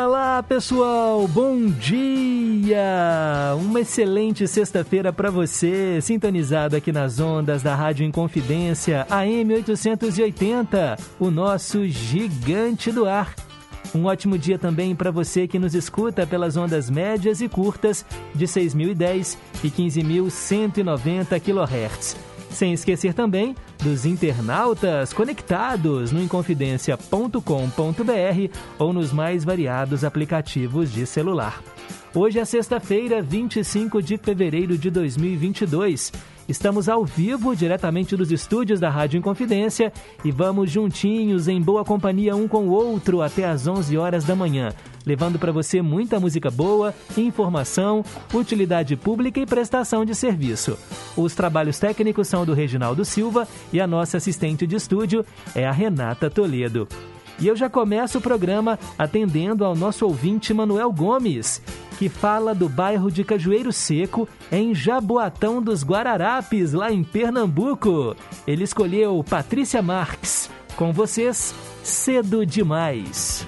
Diga lá, pessoal, bom dia! Uma excelente sexta-feira para você, sintonizado aqui nas ondas da Rádio Inconfidência, AM 880, o nosso gigante do ar. Um ótimo dia também para você que nos escuta pelas ondas médias e curtas de 6.010 e 15.190 kHz. Sem esquecer também dos internautas conectados no inconfidencia.com.br ou nos mais variados aplicativos de celular. Hoje é sexta-feira, 25 de fevereiro de 2022. Estamos ao vivo, diretamente dos estúdios da Rádio Inconfidência e vamos juntinhos, em boa companhia um com o outro, até às 11 horas da manhã, levando para você muita música boa, informação, utilidade pública e prestação de serviço. Os trabalhos técnicos são do Reginaldo Silva e a nossa assistente de estúdio é a Renata Toledo. E eu já começo o programa atendendo ao nosso ouvinte Manuel Gomes, que fala do bairro de Cajueiro Seco, em Jaboatão dos Guararapes, lá em Pernambuco. Ele escolheu Patrícia Marques. Com vocês, Cedo Demais.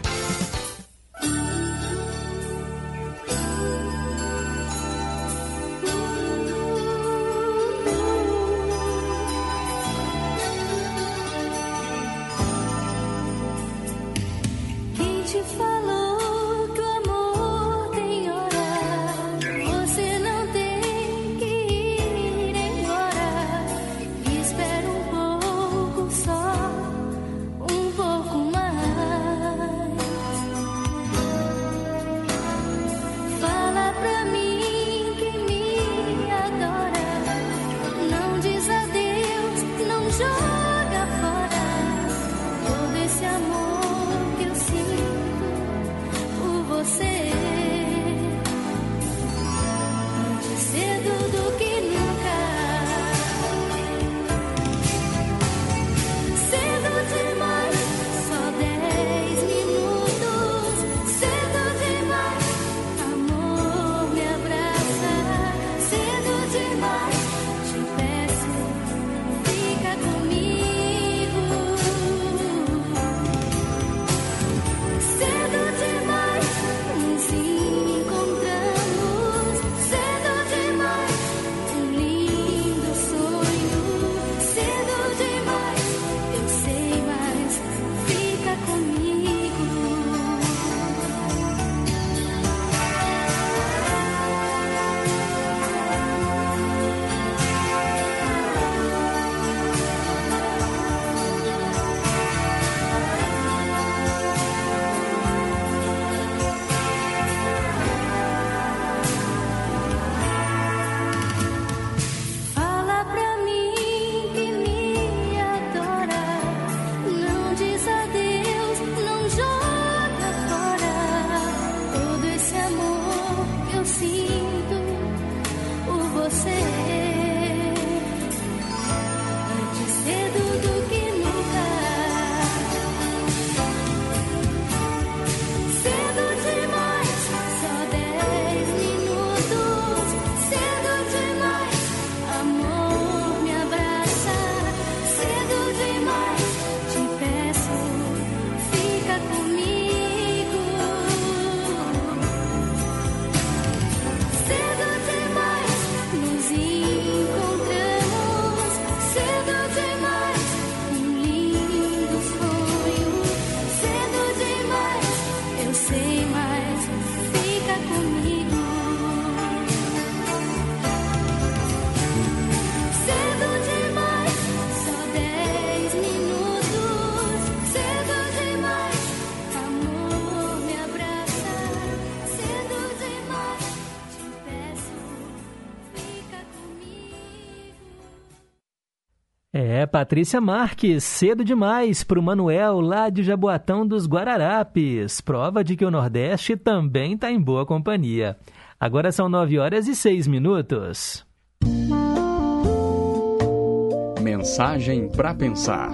Patrícia Marques, cedo demais para o Manuel lá de Jaboatão dos Guararapes. Prova de que o Nordeste também está em boa companhia. Agora são nove horas e seis minutos. Mensagem para pensar.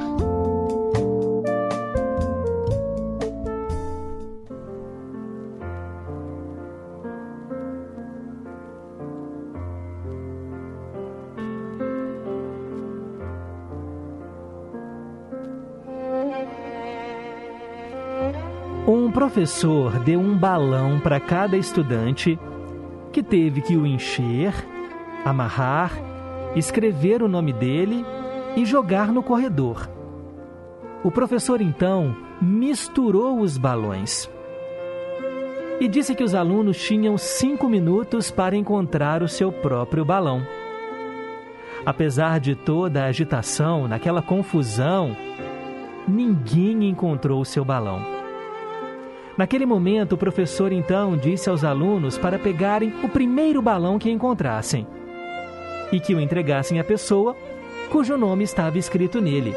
Professor deu um balão para cada estudante que teve que o encher, amarrar, escrever o nome dele e jogar no corredor. O professor então misturou os balões e disse que os alunos tinham cinco minutos para encontrar o seu próprio balão. Apesar de toda a agitação, naquela confusão, ninguém encontrou o seu balão. Naquele momento, o professor então disse aos alunos para pegarem o primeiro balão que encontrassem e que o entregassem à pessoa cujo nome estava escrito nele.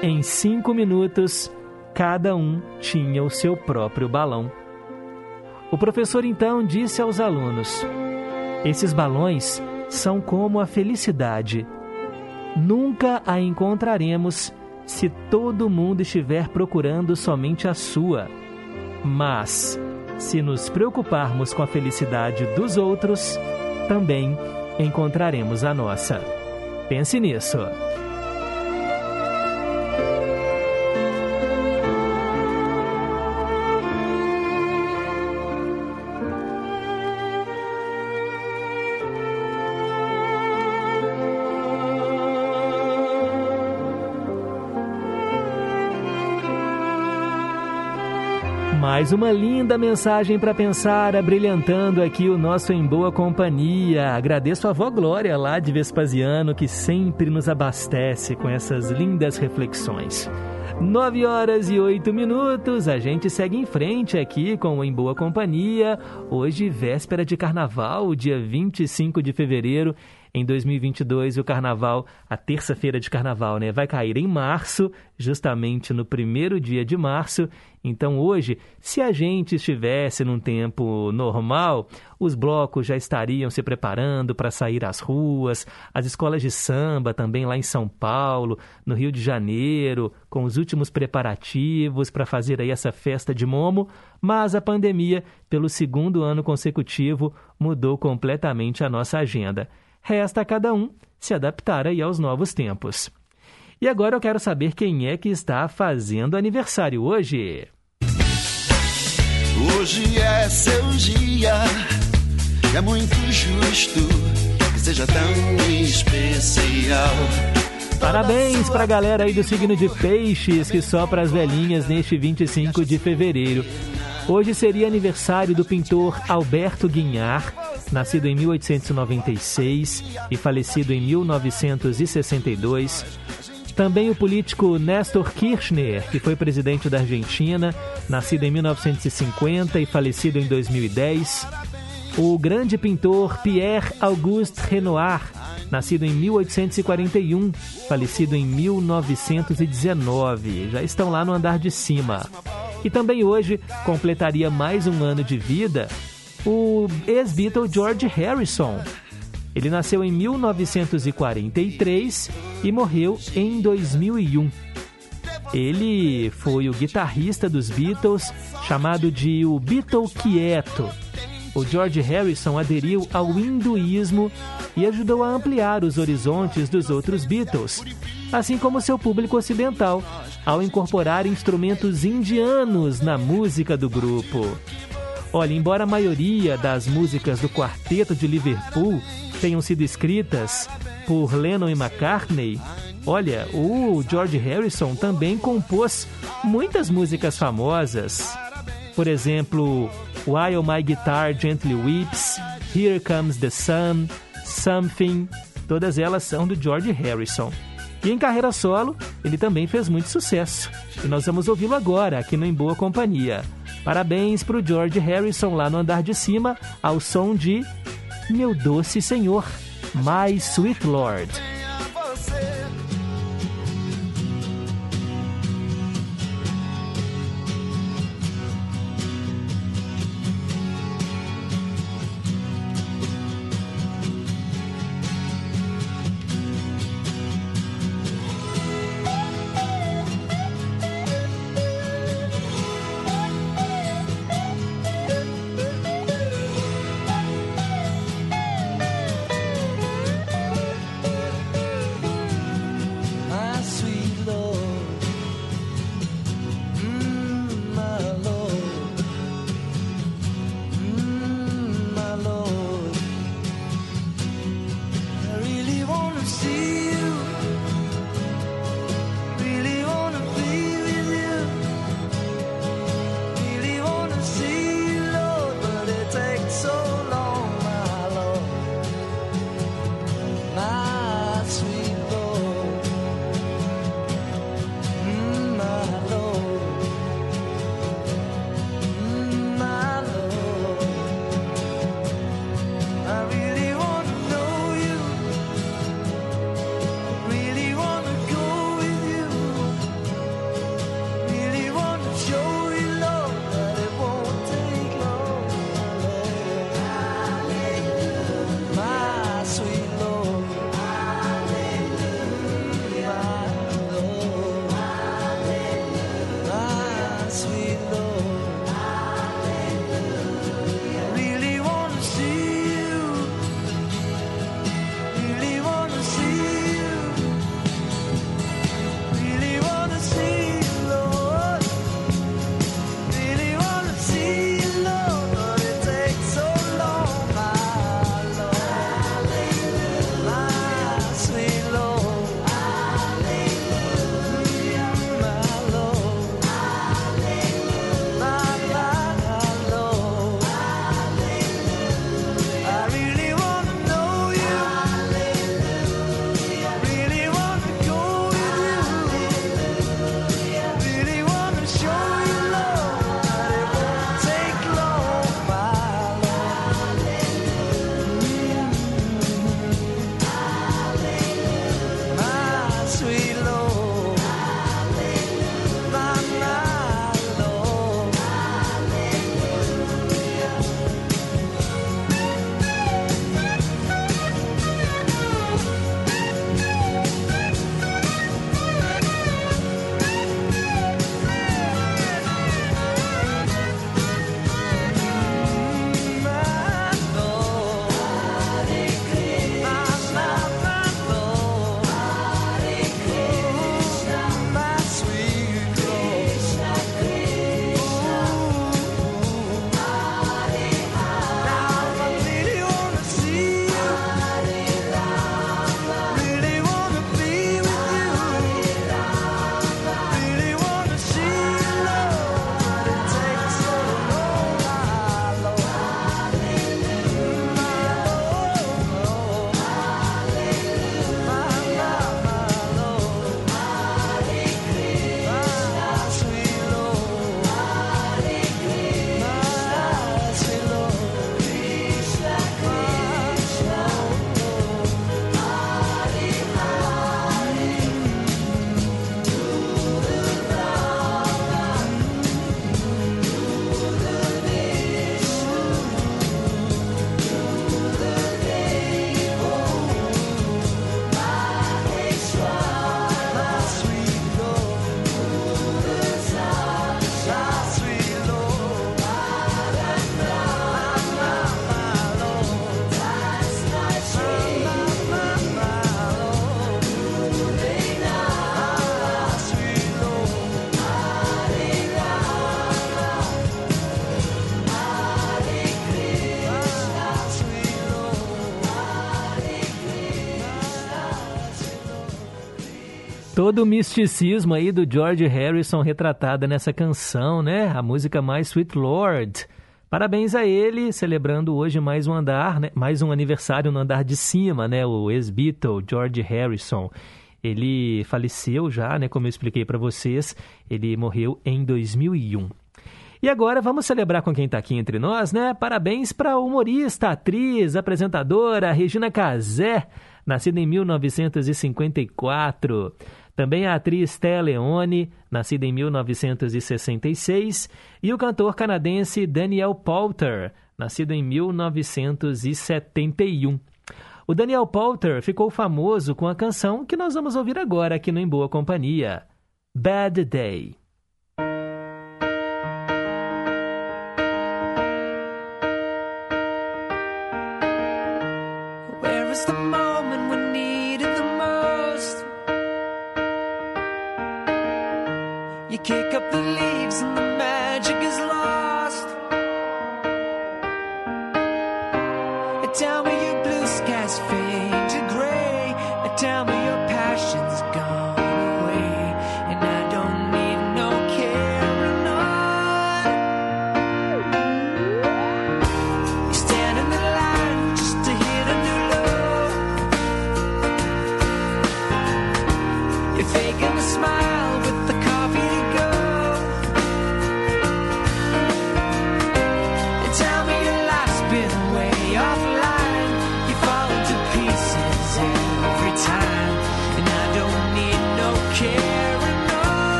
Em cinco minutos, cada um tinha o seu próprio balão. O professor então disse aos alunos: Esses balões são como a felicidade. Nunca a encontraremos se todo mundo estiver procurando somente a sua. Mas, se nos preocuparmos com a felicidade dos outros, também encontraremos a nossa. Pense nisso. Mais uma linda mensagem para pensar, abrilhantando aqui o nosso Em Boa Companhia. Agradeço a avó Glória lá de Vespasiano, que sempre nos abastece com essas lindas reflexões. Nove horas e oito minutos, a gente segue em frente aqui com o Em Boa Companhia. Hoje, véspera de carnaval, dia 25 de fevereiro em 2022 o carnaval, a terça-feira de carnaval, né, vai cair em março, justamente no primeiro dia de março. Então hoje, se a gente estivesse num tempo normal, os blocos já estariam se preparando para sair às ruas, as escolas de samba também lá em São Paulo, no Rio de Janeiro, com os últimos preparativos para fazer aí essa festa de momo, mas a pandemia, pelo segundo ano consecutivo, mudou completamente a nossa agenda. Resta a cada um se adaptar aí aos novos tempos. E agora eu quero saber quem é que está fazendo aniversário hoje. Hoje é seu dia, é muito justo que seja tão especial. Parabéns para a galera aí do signo de Peixes que sopra as velhinhas neste 25 de fevereiro. Hoje seria aniversário do pintor Alberto Guinhar, nascido em 1896 e falecido em 1962. Também o político Néstor Kirchner, que foi presidente da Argentina, nascido em 1950 e falecido em 2010. O grande pintor Pierre Auguste Renoir, nascido em 1841, falecido em 1919. Já estão lá no andar de cima. E também hoje completaria mais um ano de vida o ex-Beatle George Harrison. Ele nasceu em 1943 e morreu em 2001. Ele foi o guitarrista dos Beatles, chamado de o Beatle Quieto. O George Harrison aderiu ao hinduísmo e ajudou a ampliar os horizontes dos outros Beatles, assim como seu público ocidental, ao incorporar instrumentos indianos na música do grupo. Olha, embora a maioria das músicas do quarteto de Liverpool tenham sido escritas por Lennon e McCartney, olha, o George Harrison também compôs muitas músicas famosas. Por exemplo, While My Guitar Gently Weeps, Here Comes the Sun, Something, todas elas são do George Harrison. E em carreira solo, ele também fez muito sucesso. E nós vamos ouvi-lo agora, aqui no Em Boa Companhia. Parabéns para o George Harrison lá no andar de cima, ao som de Meu Doce Senhor, My Sweet Lord. Todo o misticismo aí do George Harrison retratada nessa canção, né? A música mais Sweet Lord. Parabéns a ele, celebrando hoje mais um andar, né? mais um aniversário no andar de cima, né? O ex-Beatle, George Harrison. Ele faleceu já, né? Como eu expliquei para vocês, ele morreu em 2001. E agora vamos celebrar com quem está aqui entre nós, né? Parabéns para humorista, atriz, apresentadora Regina Casé, nascida em 1954. Também a atriz Thea Leone, nascida em 1966. E o cantor canadense Daniel Poulter, nascido em 1971. O Daniel Poulter ficou famoso com a canção que nós vamos ouvir agora aqui no Em Boa Companhia, Bad Day. up the leaves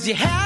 Cause you have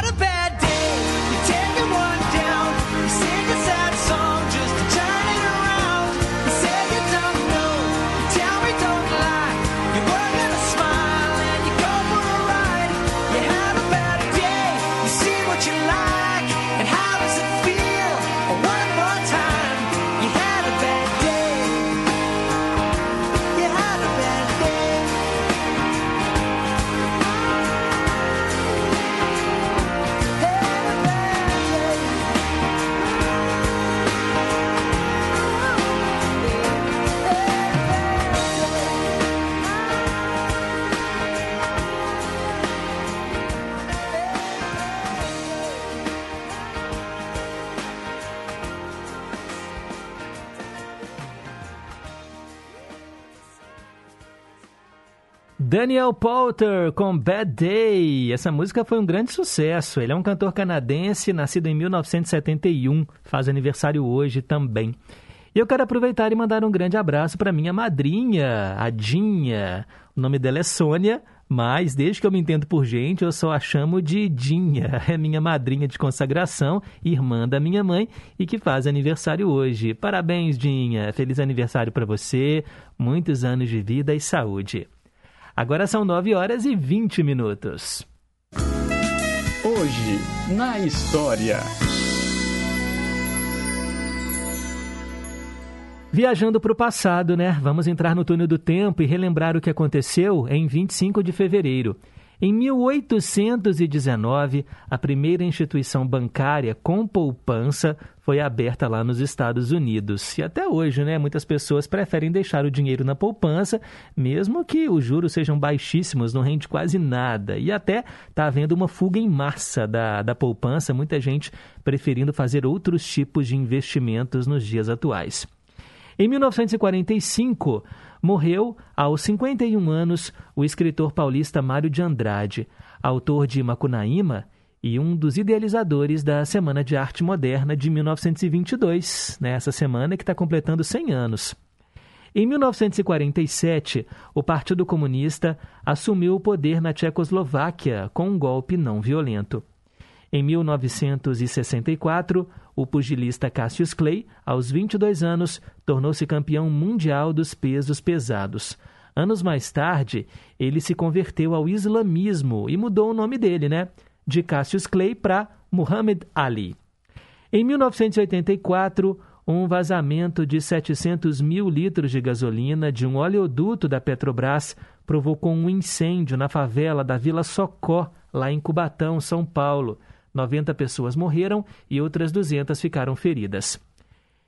Daniel Poulter com Bad Day. Essa música foi um grande sucesso. Ele é um cantor canadense, nascido em 1971, faz aniversário hoje também. E eu quero aproveitar e mandar um grande abraço para minha madrinha, a Dinha. O nome dela é Sônia, mas desde que eu me entendo por gente, eu só a chamo de Dinha. É minha madrinha de consagração, irmã da minha mãe e que faz aniversário hoje. Parabéns, Dinha. Feliz aniversário para você. Muitos anos de vida e saúde. Agora são 9 horas e 20 minutos. Hoje, na história. Viajando para o passado, né? Vamos entrar no túnel do tempo e relembrar o que aconteceu em 25 de fevereiro. Em 1819, a primeira instituição bancária com poupança foi aberta lá nos Estados Unidos. E até hoje, né, muitas pessoas preferem deixar o dinheiro na poupança, mesmo que os juros sejam baixíssimos, não rende quase nada. E até está havendo uma fuga em massa da, da poupança, muita gente preferindo fazer outros tipos de investimentos nos dias atuais. Em 1945, morreu, aos 51 anos, o escritor paulista Mário de Andrade, autor de Macunaíma e um dos idealizadores da Semana de Arte Moderna de 1922, nessa semana que está completando 100 anos. Em 1947, o Partido Comunista assumiu o poder na Tchecoslováquia com um golpe não violento. Em 1964, o pugilista Cassius Clay, aos 22 anos, tornou-se campeão mundial dos pesos pesados. Anos mais tarde, ele se converteu ao islamismo e mudou o nome dele, né? De Cassius Clay para Muhammad Ali. Em 1984, um vazamento de 700 mil litros de gasolina de um oleoduto da Petrobras provocou um incêndio na favela da Vila Socó, lá em Cubatão, São Paulo. 90 pessoas morreram e outras 200 ficaram feridas.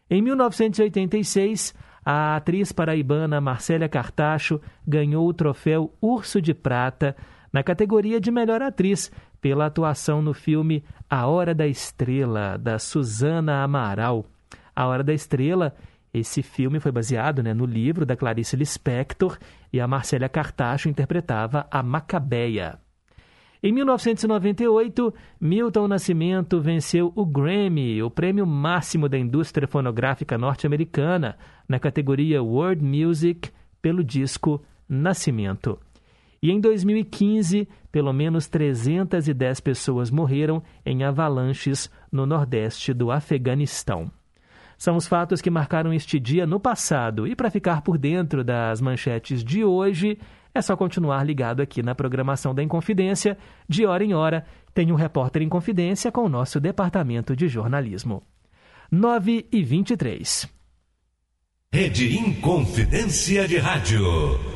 Em 1986, a atriz paraibana Marcélia Cartacho ganhou o troféu Urso de Prata na categoria de melhor atriz pela atuação no filme A Hora da Estrela, da Susana Amaral. A Hora da Estrela, esse filme foi baseado né, no livro da Clarice Lispector e a Marcélia Cartacho interpretava a Macabeia. Em 1998, Milton Nascimento venceu o Grammy, o prêmio máximo da indústria fonográfica norte-americana, na categoria World Music, pelo disco Nascimento. E em 2015, pelo menos 310 pessoas morreram em avalanches no nordeste do Afeganistão. São os fatos que marcaram este dia no passado. E para ficar por dentro das manchetes de hoje, é só continuar ligado aqui na programação da Inconfidência. De hora em hora, tem um repórter em confidência com o nosso departamento de jornalismo. 9 e 23. Rede Inconfidência de Rádio.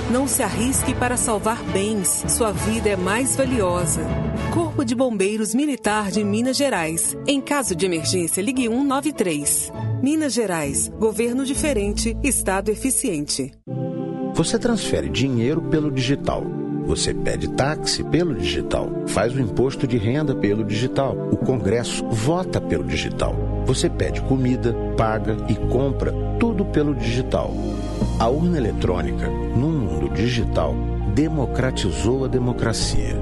Não se arrisque para salvar bens. Sua vida é mais valiosa. Corpo de Bombeiros Militar de Minas Gerais. Em caso de emergência, ligue 193. Minas Gerais. Governo diferente, Estado eficiente. Você transfere dinheiro pelo digital. Você pede táxi pelo digital. Faz o imposto de renda pelo digital. O Congresso vota pelo digital. Você pede comida, paga e compra tudo pelo digital. A urna eletrônica, mundo digital, democratizou a democracia.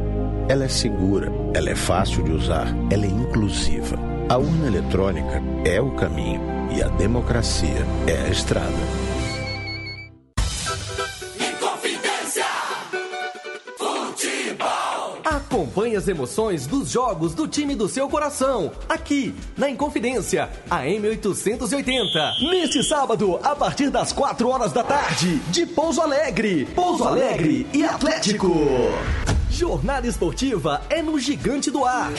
Ela é segura, ela é fácil de usar, ela é inclusiva. A urna eletrônica é o caminho e a democracia é a estrada. Acompanhe as emoções dos jogos do time do seu coração, aqui na Inconfidência, a M880. Neste sábado, a partir das 4 horas da tarde, de Pouso Alegre, Pouso Alegre e Atlético. Jornada esportiva é no Gigante do Ar.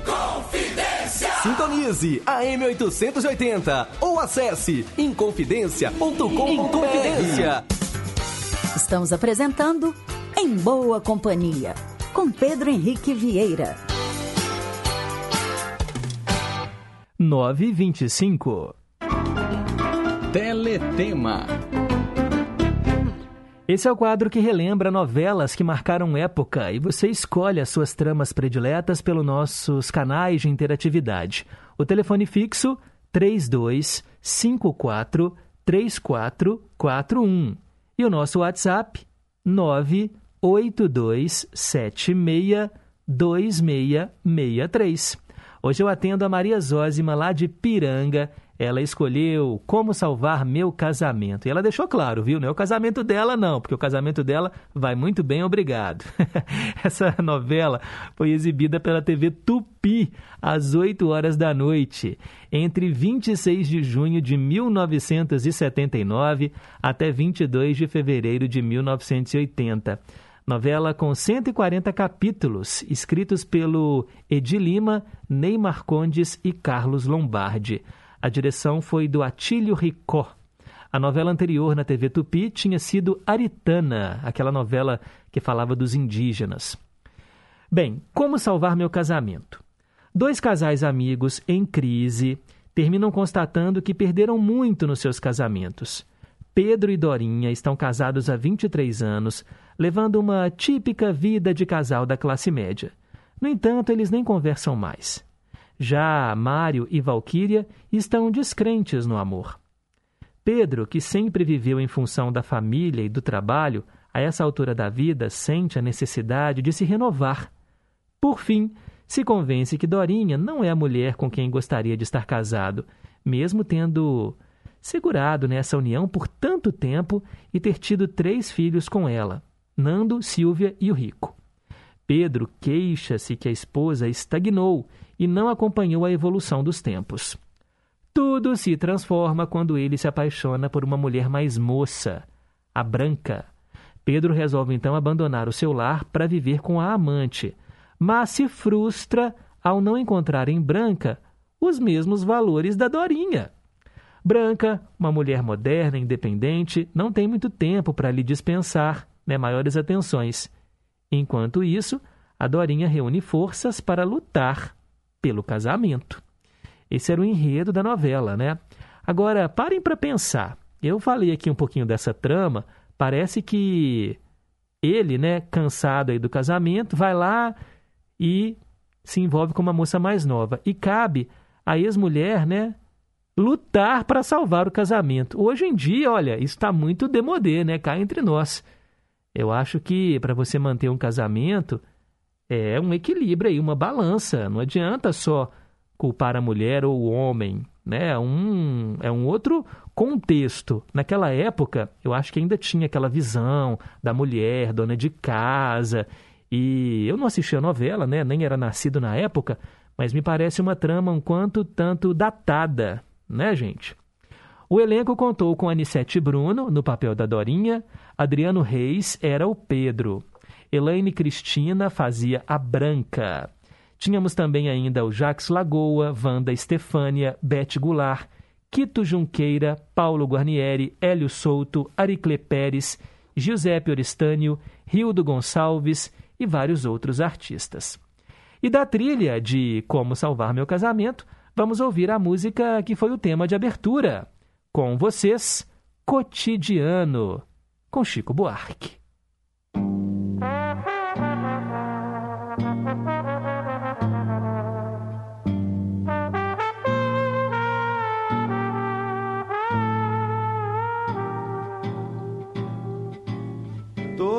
Inconfidência! Sintonize a M880 ou acesse inconfidencia.com.br. Estamos apresentando Em Boa Companhia com Pedro Henrique Vieira. 925 Teletema esse é o quadro que relembra novelas que marcaram época e você escolhe as suas tramas prediletas pelos nossos canais de interatividade. O telefone fixo 3254 3441 E o nosso WhatsApp 982762663. Hoje eu atendo a Maria Zózima lá de Piranga ela escolheu Como Salvar Meu Casamento. E ela deixou claro, viu? Não é o casamento dela, não, porque o casamento dela vai muito bem, obrigado. Essa novela foi exibida pela TV Tupi às 8 horas da noite, entre 26 de junho de 1979 até 22 de fevereiro de 1980. Novela com 140 capítulos, escritos pelo Edi Lima, Ney Marcondes e Carlos Lombardi. A direção foi do Atílio Ricó. A novela anterior na TV Tupi tinha sido Aritana, aquela novela que falava dos indígenas. Bem, como salvar meu casamento? Dois casais amigos em crise terminam constatando que perderam muito nos seus casamentos. Pedro e Dorinha estão casados há 23 anos, levando uma típica vida de casal da classe média. No entanto, eles nem conversam mais. Já Mário e Valquíria estão descrentes no amor. Pedro, que sempre viveu em função da família e do trabalho, a essa altura da vida sente a necessidade de se renovar. Por fim, se convence que Dorinha não é a mulher com quem gostaria de estar casado, mesmo tendo segurado nessa união por tanto tempo e ter tido três filhos com ela, Nando, Silvia e o Rico. Pedro queixa-se que a esposa estagnou e não acompanhou a evolução dos tempos. Tudo se transforma quando ele se apaixona por uma mulher mais moça, a Branca. Pedro resolve então abandonar o seu lar para viver com a amante, mas se frustra ao não encontrar em Branca os mesmos valores da Dorinha. Branca, uma mulher moderna, independente, não tem muito tempo para lhe dispensar né, maiores atenções. Enquanto isso, a Dorinha reúne forças para lutar pelo casamento. Esse era o enredo da novela, né? Agora, parem para pensar. Eu falei aqui um pouquinho dessa trama, parece que ele, né, cansado aí do casamento, vai lá e se envolve com uma moça mais nova. E cabe à ex-mulher, né, lutar para salvar o casamento. Hoje em dia, olha, isso está muito demodê, né? Cá entre nós. Eu acho que para você manter um casamento, é um equilíbrio aí, uma balança. Não adianta só culpar a mulher ou o homem, né? É um, é um outro contexto. Naquela época, eu acho que ainda tinha aquela visão da mulher, dona de casa. E eu não assisti a novela, né? Nem era nascido na época, mas me parece uma trama um quanto tanto datada, né, gente? O elenco contou com Anissete Bruno, no papel da Dorinha, Adriano Reis era o Pedro, Elaine Cristina fazia a Branca. Tínhamos também ainda o Jax Lagoa, Wanda Estefânia, Beth Goulart, Quito Junqueira, Paulo Guarnieri, Hélio Souto, Aricle Pérez, Giuseppe Oristânio, Rildo Gonçalves e vários outros artistas. E da trilha de Como Salvar Meu Casamento, vamos ouvir a música que foi o tema de abertura. Com vocês, Cotidiano, com Chico Buarque.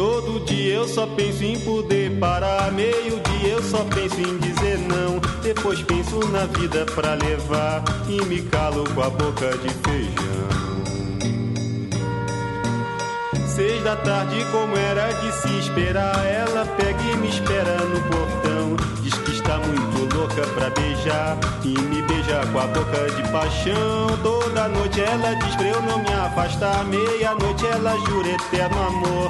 Todo dia eu só penso em poder parar. Meio-dia eu só penso em dizer não. Depois penso na vida pra levar. E me calo com a boca de feijão. Seis da tarde, como era de se esperar. Ela pega e me espera no portão. Diz que está muito louca pra beijar. E me beija com a boca de paixão. Toda noite ela diz pra eu não me afastar. Meia-noite ela jura eterno amor.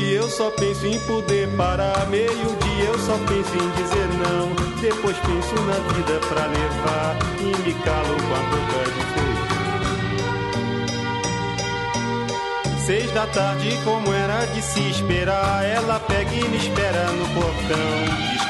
Dia eu só penso em poder parar. Meio-dia eu só penso em dizer não. Depois penso na vida pra levar. E me calo com a boca de feijão. Seis da tarde, como era de se esperar. Ela pega e me espera no portão.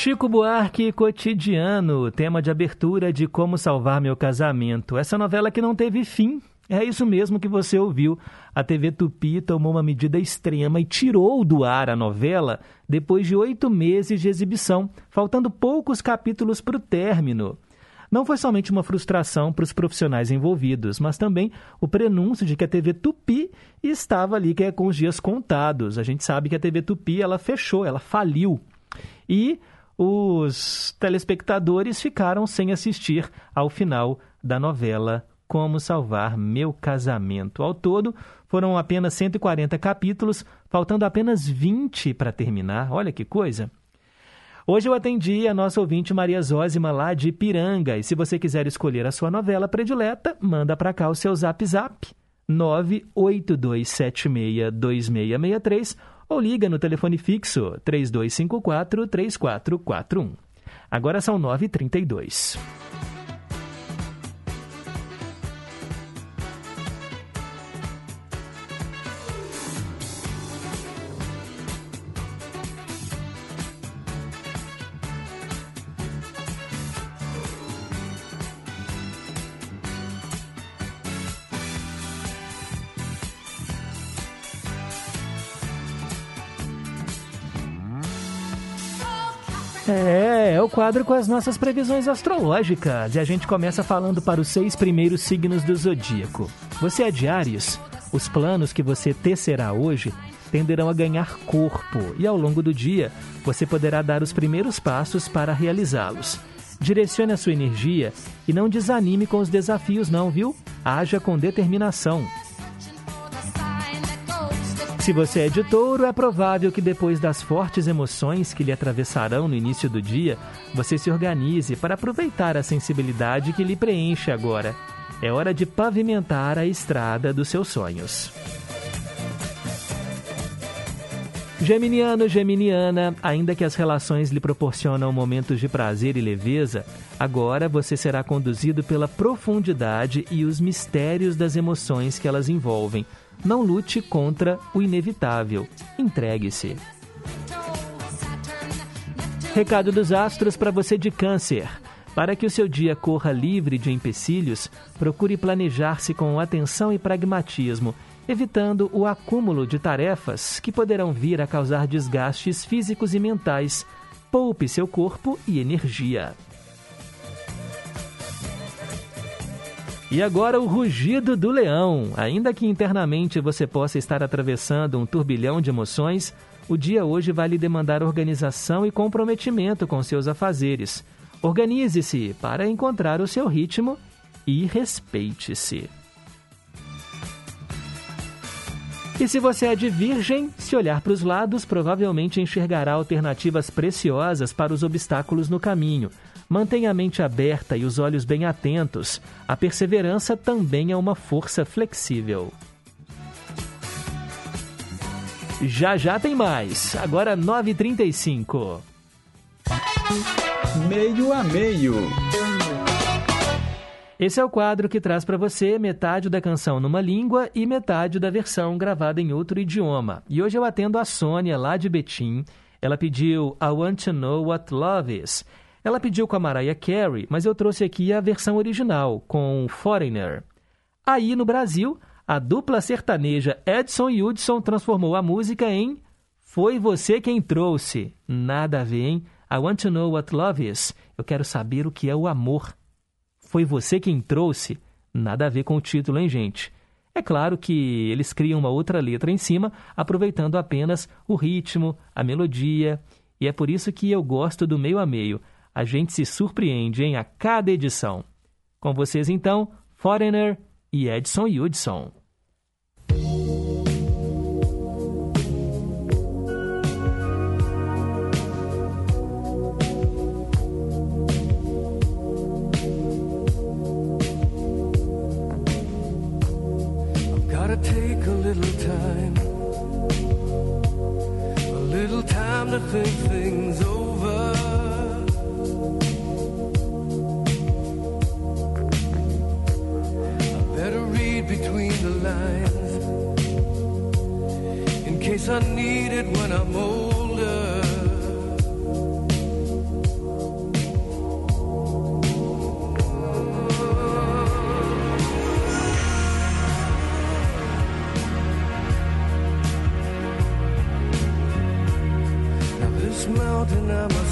Chico Buarque Cotidiano, tema de abertura de Como Salvar Meu Casamento. Essa novela que não teve fim. É isso mesmo que você ouviu. A TV Tupi tomou uma medida extrema e tirou do ar a novela depois de oito meses de exibição, faltando poucos capítulos para o término. Não foi somente uma frustração para os profissionais envolvidos, mas também o prenúncio de que a TV Tupi estava ali que é com os dias contados. A gente sabe que a TV Tupi ela fechou, ela faliu. E os telespectadores ficaram sem assistir ao final da novela Como Salvar Meu Casamento. Ao todo, foram apenas 140 capítulos, faltando apenas 20 para terminar. Olha que coisa! Hoje eu atendi a nossa ouvinte Maria Zózima lá de Piranga. E se você quiser escolher a sua novela predileta, manda para cá o seu zap zap 982762663 ou liga no telefone fixo 3254 3441. Agora são 9h32. É, é o quadro com as nossas previsões astrológicas. E a gente começa falando para os seis primeiros signos do zodíaco. Você é Ares? Os planos que você tecerá hoje tenderão a ganhar corpo e ao longo do dia você poderá dar os primeiros passos para realizá-los. Direcione a sua energia e não desanime com os desafios, não, viu? Haja com determinação. Se você é de touro, é provável que depois das fortes emoções que lhe atravessarão no início do dia, você se organize para aproveitar a sensibilidade que lhe preenche agora. É hora de pavimentar a estrada dos seus sonhos. Geminiano, Geminiana, ainda que as relações lhe proporcionam momentos de prazer e leveza, agora você será conduzido pela profundidade e os mistérios das emoções que elas envolvem. Não lute contra o inevitável. Entregue-se. Recado dos astros para você de Câncer. Para que o seu dia corra livre de empecilhos, procure planejar-se com atenção e pragmatismo, evitando o acúmulo de tarefas que poderão vir a causar desgastes físicos e mentais. Poupe seu corpo e energia. E agora o rugido do leão. Ainda que internamente você possa estar atravessando um turbilhão de emoções, o dia hoje vai lhe demandar organização e comprometimento com seus afazeres. Organize-se para encontrar o seu ritmo e respeite-se. E se você é de virgem, se olhar para os lados, provavelmente enxergará alternativas preciosas para os obstáculos no caminho. Mantenha a mente aberta e os olhos bem atentos. A perseverança também é uma força flexível. Já já tem mais. Agora 9h35. Meio a meio. Esse é o quadro que traz para você metade da canção numa língua e metade da versão gravada em outro idioma. E hoje eu atendo a Sônia, lá de Betim. Ela pediu I Want to Know What Love Is. Ela pediu com a Mariah Carey, mas eu trouxe aqui a versão original, com Foreigner. Aí no Brasil, a dupla sertaneja Edson e Hudson transformou a música em Foi Você Quem Trouxe. Nada a ver, hein? I Want to Know What Love Is. Eu quero saber o que é o amor. Foi você quem trouxe? Nada a ver com o título, hein, gente? É claro que eles criam uma outra letra em cima, aproveitando apenas o ritmo, a melodia, e é por isso que eu gosto do meio a meio. A gente se surpreende em a cada edição. Com vocês então, Foreigner e Edson Hudson. a little time, a little time to think things I need it when I'm older. Now this mountain I'm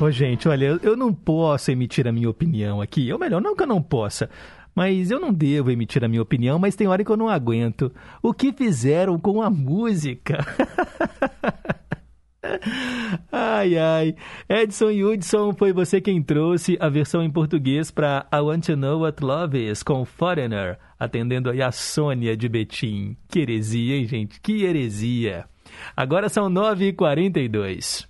Ô, gente, olha, eu- não posso emitir a minha opinião aqui. Ou melhor, não que eu não possa, mas eu não devo emitir a minha opinião, mas tem hora que eu não aguento. O que fizeram com a música? Ai, ai. Edson Hudson, foi você quem trouxe a versão em português para I Want to Know What Love Is com Foreigner, atendendo aí a Sônia de Betim. Que heresia, hein, gente? Que heresia. Agora são 9h42.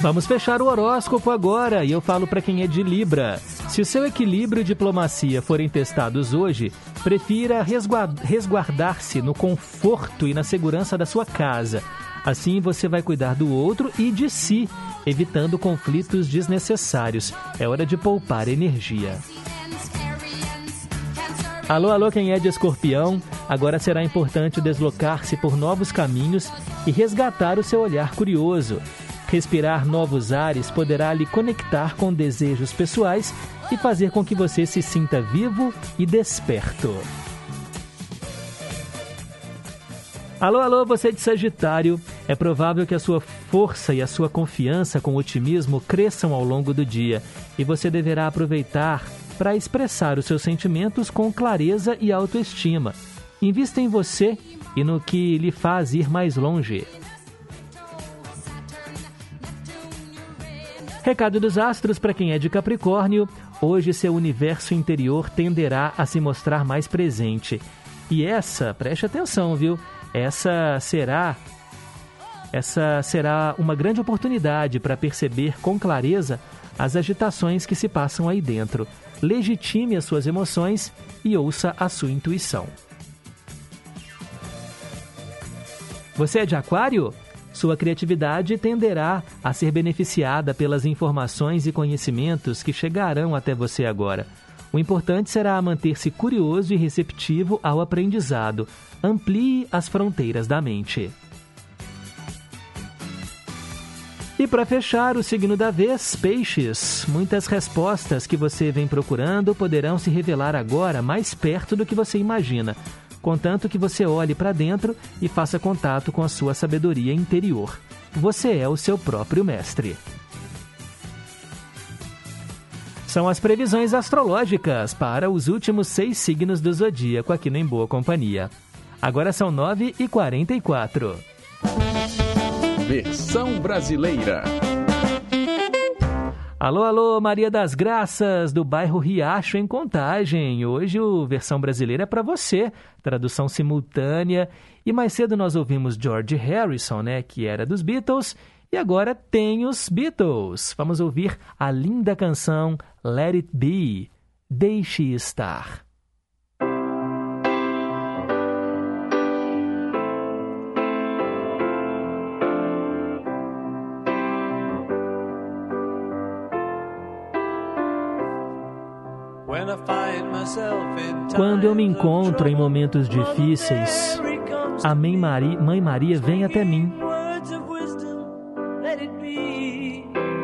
Vamos fechar o horóscopo agora e eu falo para quem é de Libra. Se o seu equilíbrio e diplomacia forem testados hoje, prefira resguar- resguardar-se no conforto e na segurança da sua casa. Assim você vai cuidar do outro e de si, evitando conflitos desnecessários. É hora de poupar energia. Alô, alô, quem é de escorpião? Agora será importante deslocar-se por novos caminhos e resgatar o seu olhar curioso. Respirar novos ares poderá lhe conectar com desejos pessoais e fazer com que você se sinta vivo e desperto. Alô, alô, você de Sagitário. É provável que a sua força e a sua confiança com otimismo cresçam ao longo do dia e você deverá aproveitar para expressar os seus sentimentos com clareza e autoestima. Invista em você e no que lhe faz ir mais longe. Recado dos astros para quem é de Capricórnio: hoje seu universo interior tenderá a se mostrar mais presente. E essa, preste atenção, viu? Essa será essa será uma grande oportunidade para perceber com clareza as agitações que se passam aí dentro. Legitime as suas emoções e ouça a sua intuição. Você é de Aquário? Sua criatividade tenderá a ser beneficiada pelas informações e conhecimentos que chegarão até você agora. O importante será manter-se curioso e receptivo ao aprendizado. Amplie as fronteiras da mente. E para fechar, o signo da vez, Peixes. Muitas respostas que você vem procurando poderão se revelar agora mais perto do que você imagina, contanto que você olhe para dentro e faça contato com a sua sabedoria interior. Você é o seu próprio mestre. São as previsões astrológicas para os últimos seis signos do zodíaco aqui no Em Boa Companhia. Agora são 9h44. Versão brasileira. Alô, alô, Maria das Graças, do bairro Riacho, em Contagem. Hoje o versão brasileira é para você, tradução simultânea. E mais cedo nós ouvimos George Harrison, né, que era dos Beatles, e agora tem os Beatles. Vamos ouvir a linda canção Let It Be, Deixe Estar. Quando eu me encontro em momentos difíceis, a Mãe Maria, Mãe Maria vem até mim,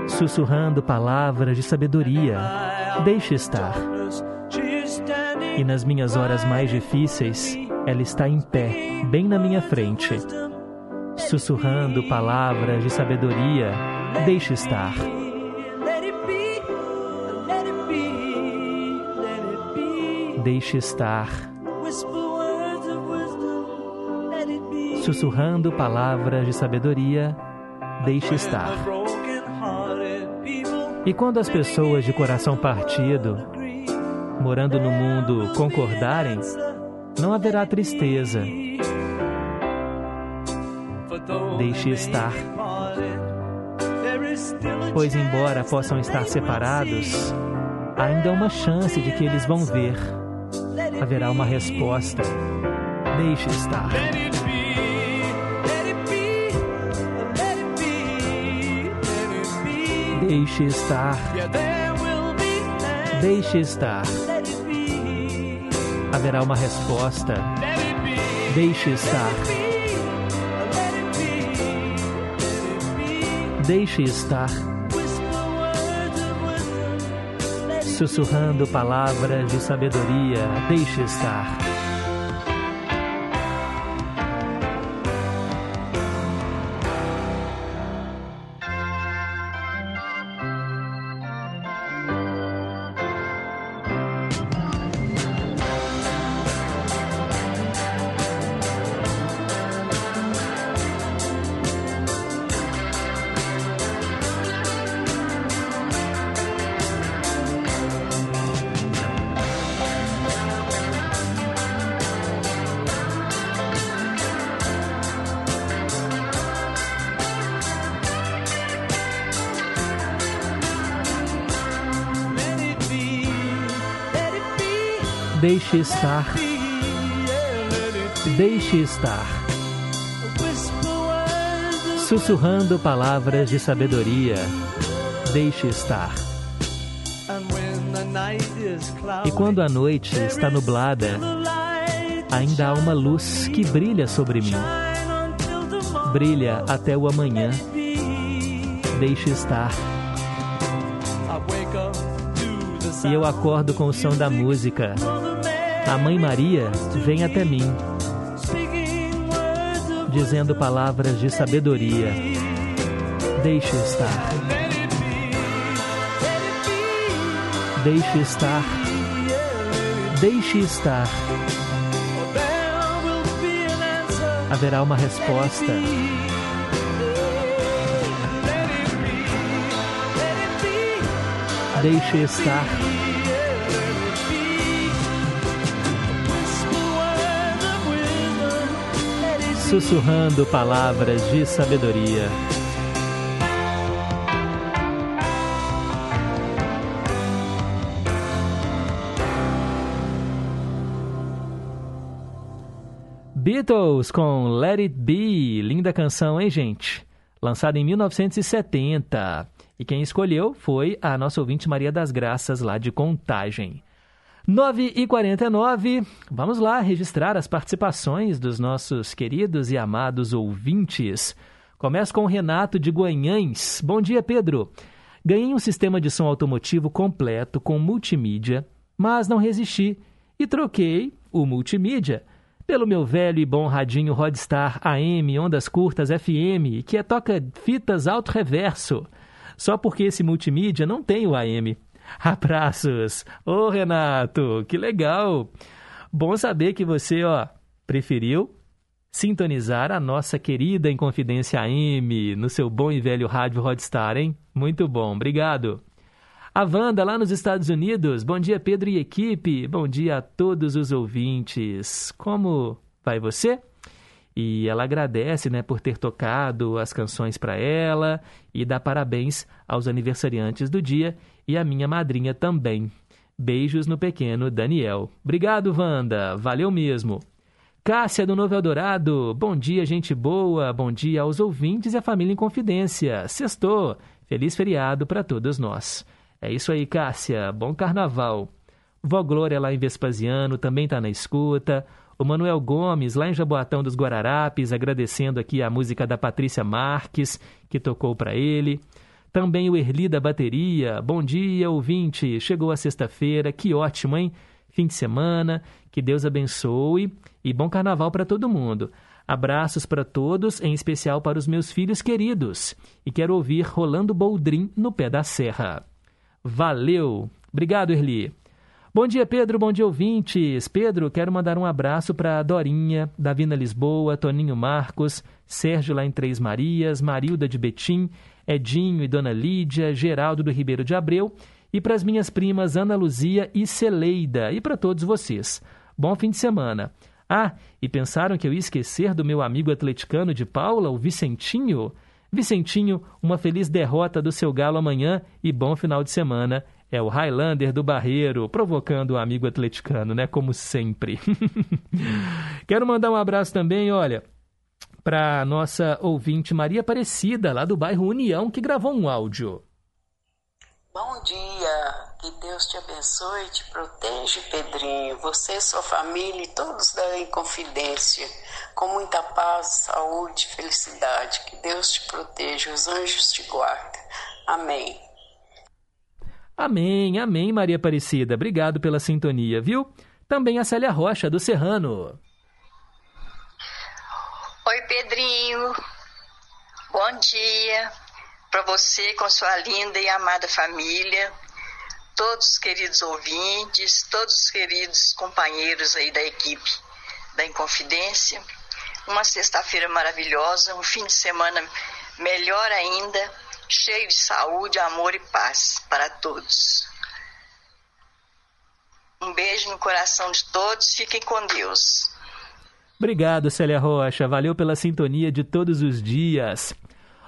sussurrando palavras de sabedoria. Deixe estar. E nas minhas horas mais difíceis, ela está em pé, bem na minha frente, sussurrando palavras de sabedoria. Deixe estar. Deixe estar. Sussurrando palavras de sabedoria. Deixe estar. E quando as pessoas de coração partido, morando no mundo, concordarem, não haverá tristeza. Deixe estar. Pois, embora possam estar separados, ainda há uma chance de que eles vão ver. Haverá uma resposta. Deixe estar. Deixe estar. Deixe estar. Haverá uma resposta. Deixe estar. Deixe estar. Sussurrando palavras de sabedoria. Deixe estar. Deixe estar. Deixe estar. Sussurrando palavras de sabedoria. Deixe estar. E quando a noite está nublada, ainda há uma luz que brilha sobre mim. Brilha até o amanhã. Deixe estar. E eu acordo com o som da música. A Mãe Maria vem até mim, dizendo palavras de sabedoria. Deixe estar. Deixe estar. Deixe estar. Haverá uma resposta. Deixe estar. Sussurrando palavras de sabedoria. Beatles com Let It Be, linda canção, hein, gente? Lançada em 1970. E quem escolheu foi a nossa ouvinte Maria das Graças, lá de Contagem. 9 e 49 vamos lá registrar as participações dos nossos queridos e amados ouvintes. Começo com o Renato de Guanhães. Bom dia, Pedro. Ganhei um sistema de som automotivo completo com multimídia, mas não resisti e troquei o multimídia pelo meu velho e bom radinho Rodstar AM, ondas curtas FM, que é toca fitas alto reverso. Só porque esse multimídia não tem o AM. Abraços! Ô Renato, que legal! Bom saber que você, ó, preferiu sintonizar a nossa querida Inconfidência AM no seu bom e velho rádio Rodstar, hein? Muito bom, obrigado! A Wanda, lá nos Estados Unidos. Bom dia, Pedro e equipe. Bom dia a todos os ouvintes. Como vai você? E ela agradece né, por ter tocado as canções para ela e dá parabéns aos aniversariantes do dia e a minha madrinha também. Beijos no pequeno Daniel. Obrigado, Wanda. Valeu mesmo. Cássia do Novo Eldorado. Bom dia, gente boa. Bom dia aos ouvintes e à família em confidência. Sextou. Feliz feriado para todos nós. É isso aí, Cássia. Bom carnaval. Vó Glória lá em Vespasiano também está na escuta. O Manuel Gomes, lá em Jaboatão dos Guararapes, agradecendo aqui a música da Patrícia Marques, que tocou para ele. Também o Erli da Bateria. Bom dia, ouvinte. Chegou a sexta-feira, que ótimo, hein? Fim de semana, que Deus abençoe e bom carnaval para todo mundo. Abraços para todos, em especial para os meus filhos queridos. E quero ouvir Rolando Boldrin no pé da serra. Valeu! Obrigado, Erli. Bom dia, Pedro. Bom dia, ouvintes. Pedro, quero mandar um abraço para Dorinha, Davina Lisboa, Toninho Marcos, Sérgio lá em Três Marias, Marilda de Betim, Edinho e Dona Lídia, Geraldo do Ribeiro de Abreu e para as minhas primas Ana Luzia e Celeida e para todos vocês. Bom fim de semana. Ah, e pensaram que eu ia esquecer do meu amigo atleticano de Paula, o Vicentinho? Vicentinho, uma feliz derrota do seu galo amanhã e bom final de semana. É o Highlander do Barreiro, provocando o amigo atleticano, né? Como sempre. Quero mandar um abraço também, olha, para nossa ouvinte Maria Aparecida, lá do bairro União, que gravou um áudio. Bom dia, que Deus te abençoe e te proteja, Pedrinho. Você, sua família e todos da Inconfidência, com muita paz, saúde, felicidade. Que Deus te proteja, os anjos te guardem. Amém. Amém, amém, Maria Aparecida. Obrigado pela sintonia, viu? Também a Célia Rocha, do Serrano. Oi, Pedrinho. Bom dia para você com sua linda e amada família, todos os queridos ouvintes, todos os queridos companheiros aí da equipe da Inconfidência. Uma sexta-feira maravilhosa, um fim de semana melhor ainda cheio de saúde, amor e paz para todos. Um beijo no coração de todos, fiquem com Deus. Obrigado, Célia Rocha. Valeu pela sintonia de todos os dias.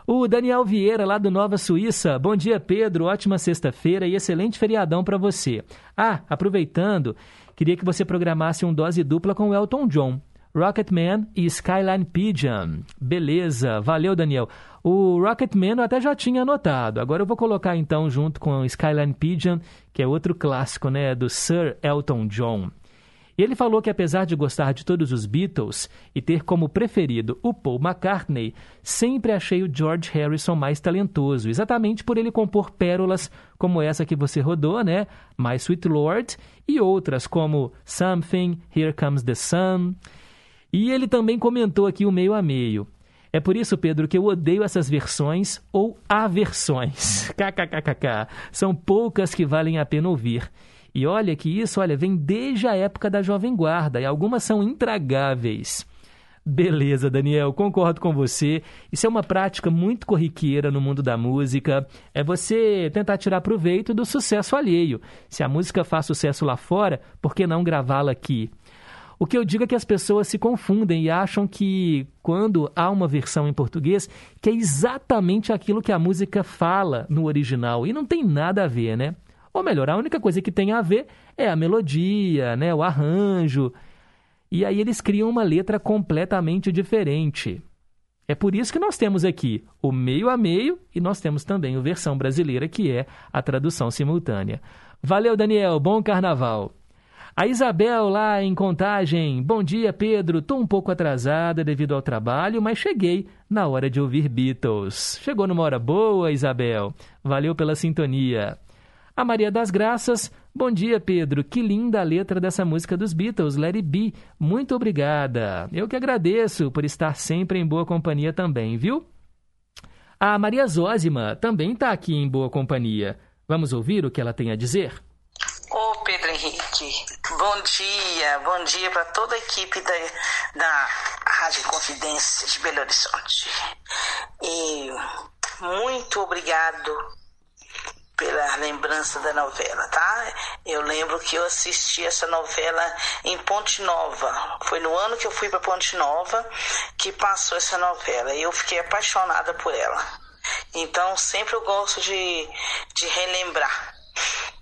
O Daniel Vieira, lá do Nova Suíça. Bom dia, Pedro. Ótima sexta-feira e excelente feriadão para você. Ah, aproveitando, queria que você programasse um dose dupla com o Elton John. Rocketman e Skyline Pigeon. Beleza, valeu Daniel. O Rocketman eu até já tinha anotado. Agora eu vou colocar então junto com Skyline Pigeon, que é outro clássico, né, do Sir Elton John. Ele falou que apesar de gostar de todos os Beatles e ter como preferido o Paul McCartney, sempre achei o George Harrison mais talentoso, exatamente por ele compor pérolas como essa que você rodou, né? My Sweet Lord, e outras como Something, Here Comes the Sun. E ele também comentou aqui o meio a meio. É por isso, Pedro, que eu odeio essas versões ou aversões. KKKKK. São poucas que valem a pena ouvir. E olha que isso, olha, vem desde a época da Jovem Guarda e algumas são intragáveis. Beleza, Daniel, concordo com você. Isso é uma prática muito corriqueira no mundo da música. É você tentar tirar proveito do sucesso alheio. Se a música faz sucesso lá fora, por que não gravá-la aqui? O que eu digo é que as pessoas se confundem e acham que quando há uma versão em português, que é exatamente aquilo que a música fala no original. E não tem nada a ver, né? Ou melhor, a única coisa que tem a ver é a melodia, né? o arranjo. E aí eles criam uma letra completamente diferente. É por isso que nós temos aqui o meio a meio e nós temos também a versão brasileira, que é a tradução simultânea. Valeu, Daniel. Bom carnaval. A Isabel lá em Contagem. Bom dia, Pedro. Tô um pouco atrasada devido ao trabalho, mas cheguei na hora de ouvir Beatles. Chegou numa hora boa, Isabel. Valeu pela sintonia. A Maria das Graças. Bom dia, Pedro. Que linda a letra dessa música dos Beatles, Let It Be. Muito obrigada. Eu que agradeço por estar sempre em boa companhia também, viu? A Maria Zózima também está aqui em boa companhia. Vamos ouvir o que ela tem a dizer? Ô Pedro Henrique, bom dia, bom dia para toda a equipe da, da Rádio Confidência de Belo Horizonte. E muito obrigado pela lembrança da novela, tá? Eu lembro que eu assisti essa novela em Ponte Nova. Foi no ano que eu fui para Ponte Nova que passou essa novela. E eu fiquei apaixonada por ela. Então sempre eu gosto de, de relembrar,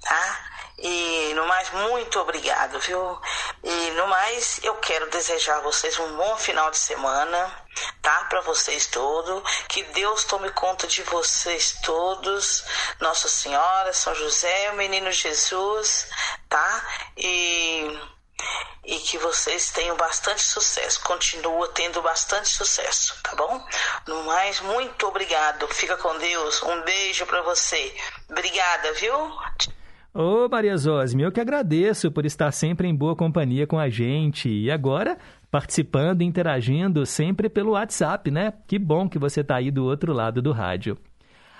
tá? E no mais, muito obrigado, viu? E no mais, eu quero desejar a vocês um bom final de semana, tá? Para vocês todos. Que Deus tome conta de vocês todos. Nossa Senhora, São José, o Menino Jesus, tá? E e que vocês tenham bastante sucesso. Continua tendo bastante sucesso, tá bom? No mais, muito obrigado. Fica com Deus. Um beijo para você. Obrigada, viu? Ô Maria Zosme, eu que agradeço por estar sempre em boa companhia com a gente. E agora, participando, interagindo sempre pelo WhatsApp, né? Que bom que você está aí do outro lado do rádio.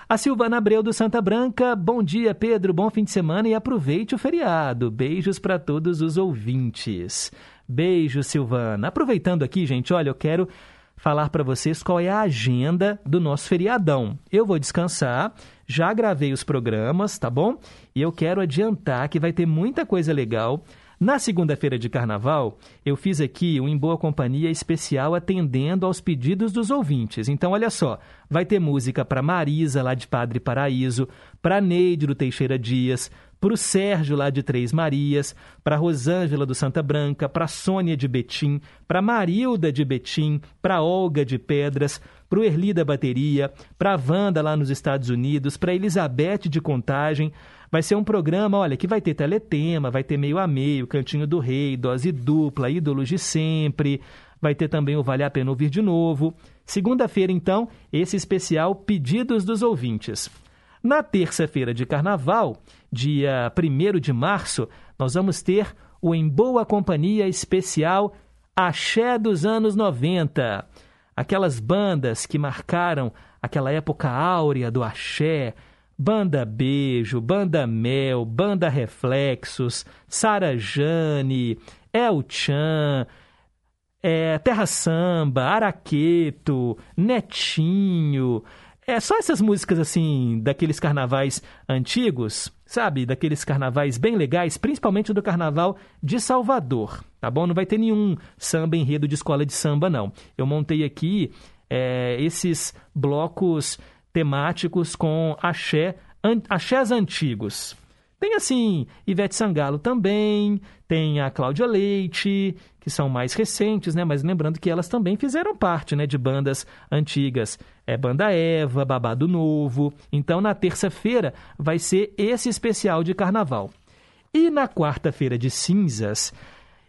A Silvana Abreu do Santa Branca, bom dia Pedro, bom fim de semana e aproveite o feriado. Beijos para todos os ouvintes. Beijo, Silvana. Aproveitando aqui, gente, olha, eu quero falar para vocês qual é a agenda do nosso feriadão. Eu vou descansar, já gravei os programas, tá bom? E eu quero adiantar que vai ter muita coisa legal na segunda-feira de carnaval, eu fiz aqui um Em Boa Companhia especial atendendo aos pedidos dos ouvintes. Então, olha só, vai ter música para Marisa, lá de Padre Paraíso, para Neide do Teixeira Dias, para o Sérgio, lá de Três Marias, para Rosângela do Santa Branca, para Sônia de Betim, para Marilda de Betim, para Olga de Pedras, para o Erli da Bateria, para a Wanda lá nos Estados Unidos, para Elizabeth de Contagem, Vai ser um programa, olha, que vai ter teletema, vai ter meio a meio, Cantinho do Rei, dose dupla, ídolos de sempre. Vai ter também o Vale a Pena Ouvir de Novo. Segunda-feira, então, esse especial Pedidos dos Ouvintes. Na terça-feira de carnaval, dia 1 de março, nós vamos ter o Em Boa Companhia especial Axé dos anos 90. Aquelas bandas que marcaram aquela época áurea do axé, Banda Beijo, Banda Mel, Banda Reflexos, Sara Jane, El Chan, é, Terra Samba, Araqueto, Netinho. É só essas músicas assim, daqueles carnavais antigos, sabe? Daqueles carnavais bem legais, principalmente do carnaval de Salvador, tá bom? Não vai ter nenhum samba enredo de escola de samba, não. Eu montei aqui é, esses blocos temáticos com axé, an, axés antigos. Tem assim, Ivete Sangalo também, tem a Cláudia Leite, que são mais recentes, né? Mas lembrando que elas também fizeram parte, né, de bandas antigas. É Banda Eva, Babado Novo. Então, na terça-feira vai ser esse especial de carnaval. E na quarta-feira de cinzas,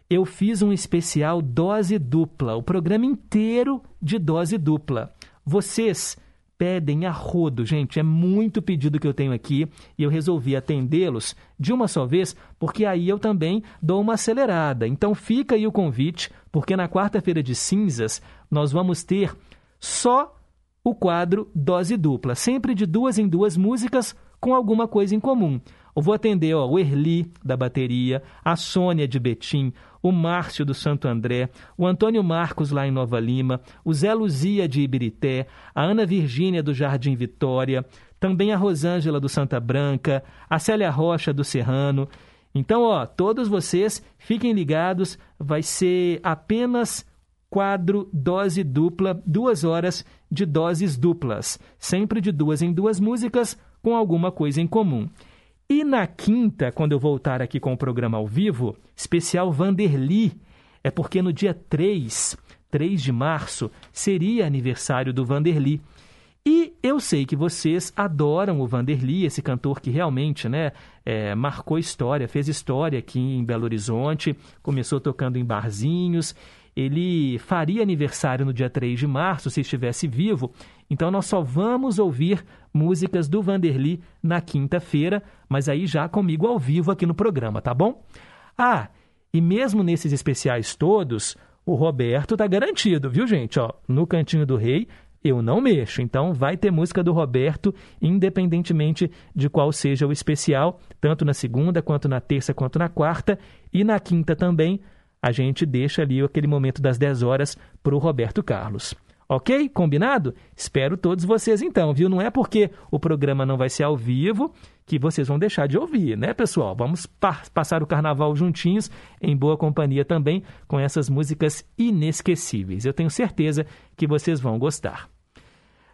eu fiz um especial dose dupla, o programa inteiro de dose dupla. Vocês pedem a rodo, gente. É muito pedido que eu tenho aqui e eu resolvi atendê-los de uma só vez, porque aí eu também dou uma acelerada. Então fica aí o convite, porque na quarta-feira de cinzas nós vamos ter só o quadro Dose Dupla, sempre de duas em duas músicas com alguma coisa em comum. Eu vou atender ó, o Erli da bateria, a Sônia de Betim, o Márcio do Santo André, o Antônio Marcos lá em Nova Lima, o Zé Luzia de Ibirité, a Ana Virgínia do Jardim Vitória, também a Rosângela do Santa Branca, a Célia Rocha do Serrano. Então, ó, todos vocês fiquem ligados, vai ser apenas quadro dose dupla, duas horas de doses duplas, sempre de duas em duas músicas com alguma coisa em comum. E na quinta, quando eu voltar aqui com o programa ao vivo, especial Vanderly, é porque no dia 3, 3 de março, seria aniversário do Vanderly. E eu sei que vocês adoram o Vanderly, esse cantor que realmente né, é, marcou história, fez história aqui em Belo Horizonte, começou tocando em barzinhos. Ele faria aniversário no dia 3 de março, se estivesse vivo, então nós só vamos ouvir músicas do Vanderly na quinta-feira, mas aí já comigo ao vivo aqui no programa, tá bom? Ah, e mesmo nesses especiais todos, o Roberto tá garantido, viu, gente? Ó, no Cantinho do Rei, eu não mexo. Então vai ter música do Roberto, independentemente de qual seja o especial, tanto na segunda, quanto na terça, quanto na quarta. E na quinta também, a gente deixa ali aquele momento das 10 horas para o Roberto Carlos. Ok? Combinado? Espero todos vocês então, viu? Não é porque o programa não vai ser ao vivo que vocês vão deixar de ouvir, né, pessoal? Vamos pa passar o carnaval juntinhos, em boa companhia também, com essas músicas inesquecíveis. Eu tenho certeza que vocês vão gostar.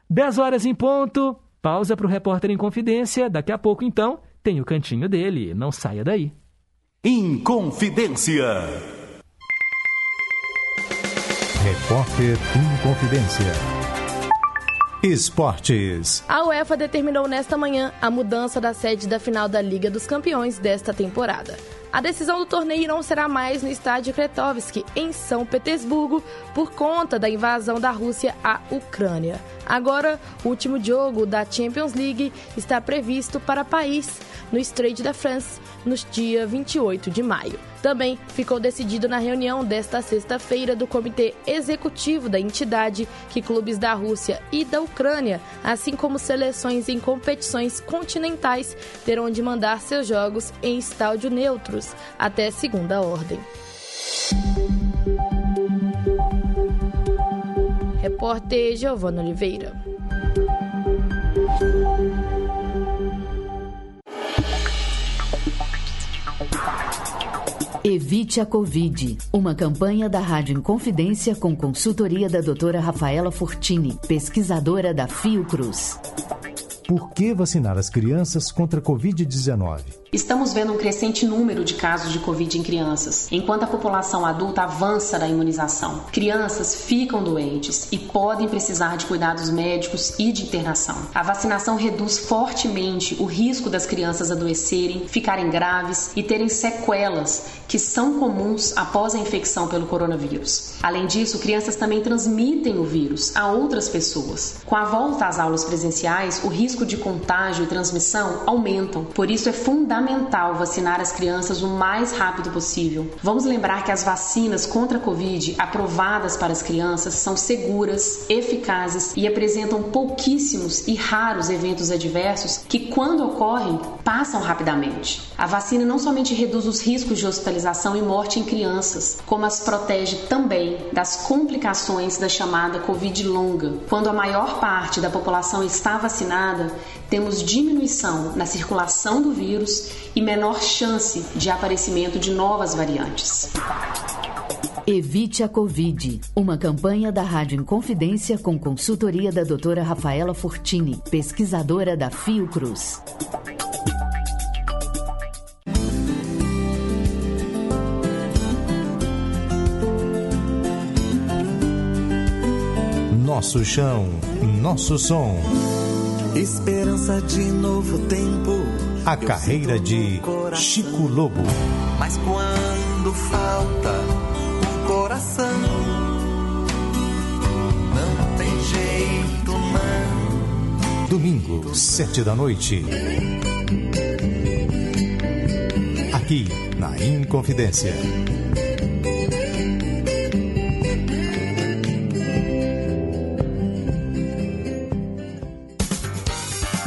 10 horas em ponto, pausa para o repórter em confidência. Daqui a pouco, então, tem o cantinho dele. Não saia daí. Inconfidência. Repórter Inconfidência. Esportes. A UEFA determinou nesta manhã a mudança da sede da final da Liga dos Campeões desta temporada. A decisão do torneio não será mais no estádio Kretovsky, em São Petersburgo, por conta da invasão da Rússia à Ucrânia. Agora, o último jogo da Champions League está previsto para Paris, no Stade da France, no dia 28 de maio. Também ficou decidido na reunião desta sexta-feira do Comitê Executivo da entidade que clubes da Rússia e da Ucrânia, assim como seleções em competições continentais, terão de mandar seus jogos em estádio neutros até segunda ordem. Repórter Giovana Oliveira. Evite a Covid. Uma campanha da Rádio Inconfidência com consultoria da doutora Rafaela Fortini, pesquisadora da Fiocruz. Por que vacinar as crianças contra a Covid-19? Estamos vendo um crescente número de casos de Covid em crianças, enquanto a população adulta avança na imunização. Crianças ficam doentes e podem precisar de cuidados médicos e de internação. A vacinação reduz fortemente o risco das crianças adoecerem, ficarem graves e terem sequelas que são comuns após a infecção pelo coronavírus. Além disso, crianças também transmitem o vírus a outras pessoas. Com a volta às aulas presenciais, o risco de contágio e transmissão aumentam. Por isso é fundamental fundamental vacinar as crianças o mais rápido possível. Vamos lembrar que as vacinas contra a Covid aprovadas para as crianças são seguras, eficazes e apresentam pouquíssimos e raros eventos adversos que, quando ocorrem, passam rapidamente. A vacina não somente reduz os riscos de hospitalização e morte em crianças, como as protege também das complicações da chamada Covid longa. Quando a maior parte da população está vacinada, temos diminuição na circulação do vírus e menor chance de aparecimento de novas variantes. Evite a Covid. Uma campanha da Rádio Inconfidência com consultoria da doutora Rafaela Fortini, pesquisadora da Fiocruz. Nosso chão, nosso som. Esperança de novo tempo. A carreira de Chico Lobo. Mas quando falta um coração, não tem jeito, não. Domingo, sete da noite. Aqui na Inconfidência.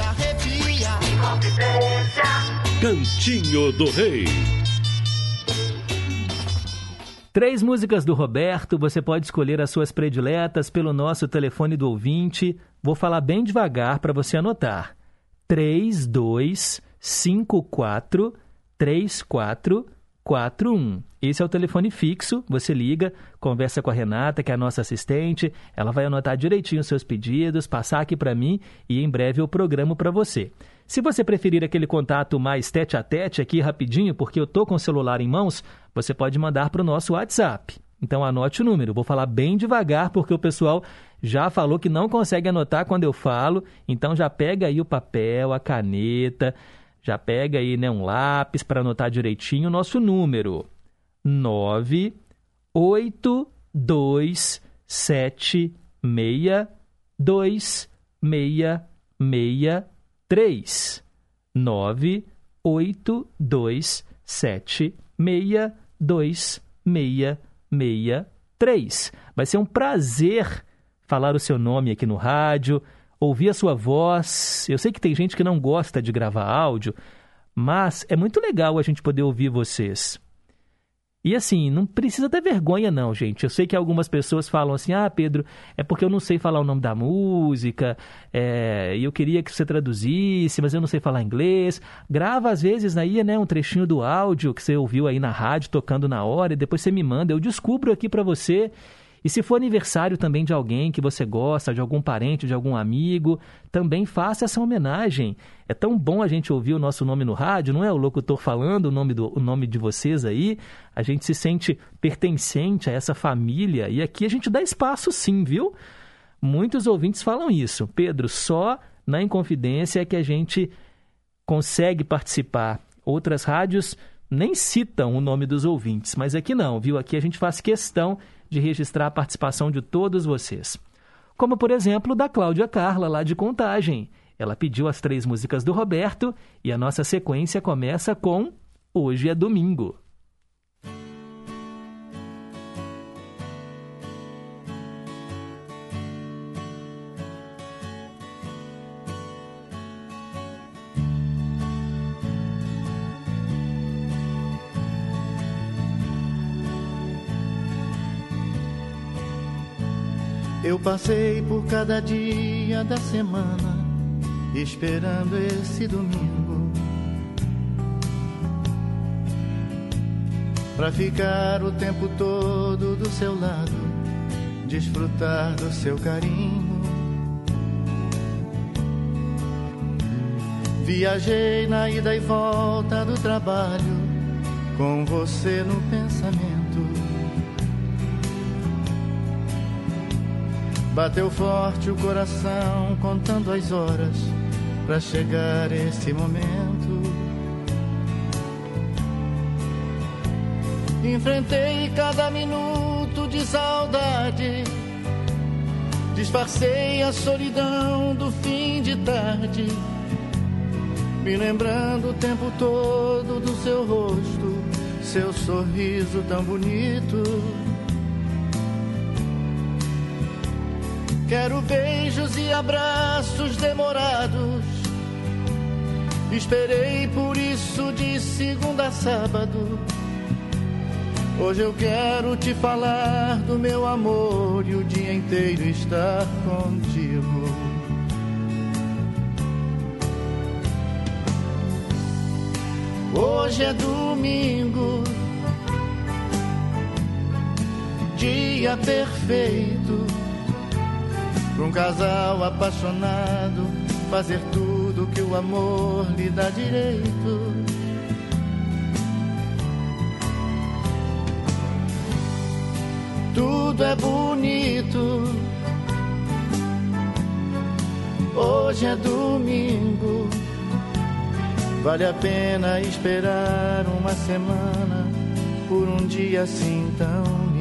arrepia. Cantinho do Rei. Três músicas do Roberto, você pode escolher as suas prediletas pelo nosso telefone do ouvinte. Vou falar bem devagar para você anotar. 3, 2, 5, 4, 3, 4, 4, 1. Esse é o telefone fixo, você liga, conversa com a Renata, que é a nossa assistente, ela vai anotar direitinho os seus pedidos, passar aqui para mim e em breve eu programo para você. Se você preferir aquele contato mais tete a tete aqui rapidinho, porque eu tô com o celular em mãos, você pode mandar para o nosso WhatsApp. Então anote o número, vou falar bem devagar porque o pessoal já falou que não consegue anotar quando eu falo, então já pega aí o papel, a caneta, já pega aí né, um lápis para anotar direitinho o nosso número. 9 8 2 7 6 2 6 6 3 9 8 2 7 6 2 6 6 3. Vai ser um prazer falar o seu nome aqui no rádio, ouvir a sua voz. Eu sei que tem gente que não gosta de gravar áudio, mas é muito legal a gente poder ouvir vocês. E assim, não precisa ter vergonha, não, gente. Eu sei que algumas pessoas falam assim: ah, Pedro, é porque eu não sei falar o nome da música, é, e eu queria que você traduzisse, mas eu não sei falar inglês. Grava, às vezes, aí, né, um trechinho do áudio que você ouviu aí na rádio, tocando na hora, e depois você me manda. Eu descubro aqui para você. E se for aniversário também de alguém que você gosta, de algum parente, de algum amigo, também faça essa homenagem. É tão bom a gente ouvir o nosso nome no rádio, não é? O locutor falando o nome, do, o nome de vocês aí. A gente se sente pertencente a essa família. E aqui a gente dá espaço sim, viu? Muitos ouvintes falam isso. Pedro, só na Inconfidência é que a gente consegue participar. Outras rádios nem citam o nome dos ouvintes, mas aqui não, viu? Aqui a gente faz questão de registrar a participação de todos vocês. Como, por exemplo, da Cláudia Carla, lá de Contagem. Ela pediu as três músicas do Roberto e a nossa sequência começa com Hoje é Domingo. Eu passei por cada dia da semana esperando esse domingo para ficar o tempo todo do seu lado, desfrutar do seu carinho. Viajei na ida e volta do trabalho com você no pensamento. Bateu forte o coração, contando as horas para chegar esse momento. Enfrentei cada minuto de saudade, disfarcei a solidão do fim de tarde, me lembrando o tempo todo do seu rosto, seu sorriso tão bonito. Quero beijos e abraços demorados. Esperei por isso de segunda a sábado. Hoje eu quero te falar do meu amor e o dia inteiro estar contigo. Hoje é domingo, dia perfeito para um casal apaixonado fazer tudo que o amor lhe dá direito. Tudo é bonito. Hoje é domingo. Vale a pena esperar uma semana por um dia assim tão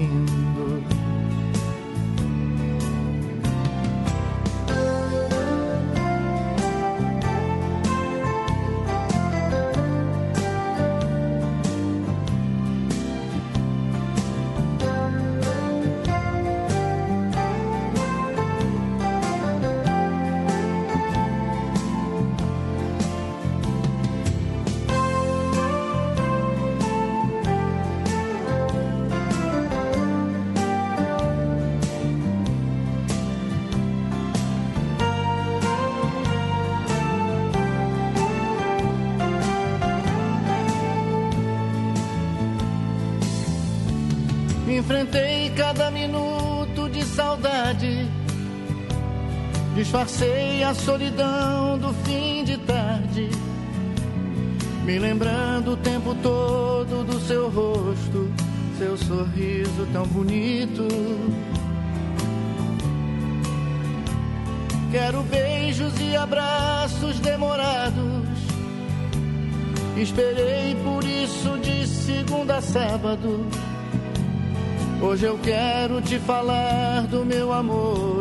Disfarcei a solidão do fim de tarde, me lembrando o tempo todo do seu rosto, seu sorriso tão bonito. Quero beijos e abraços demorados. Esperei por isso de segunda a sábado Hoje eu quero te falar do meu amor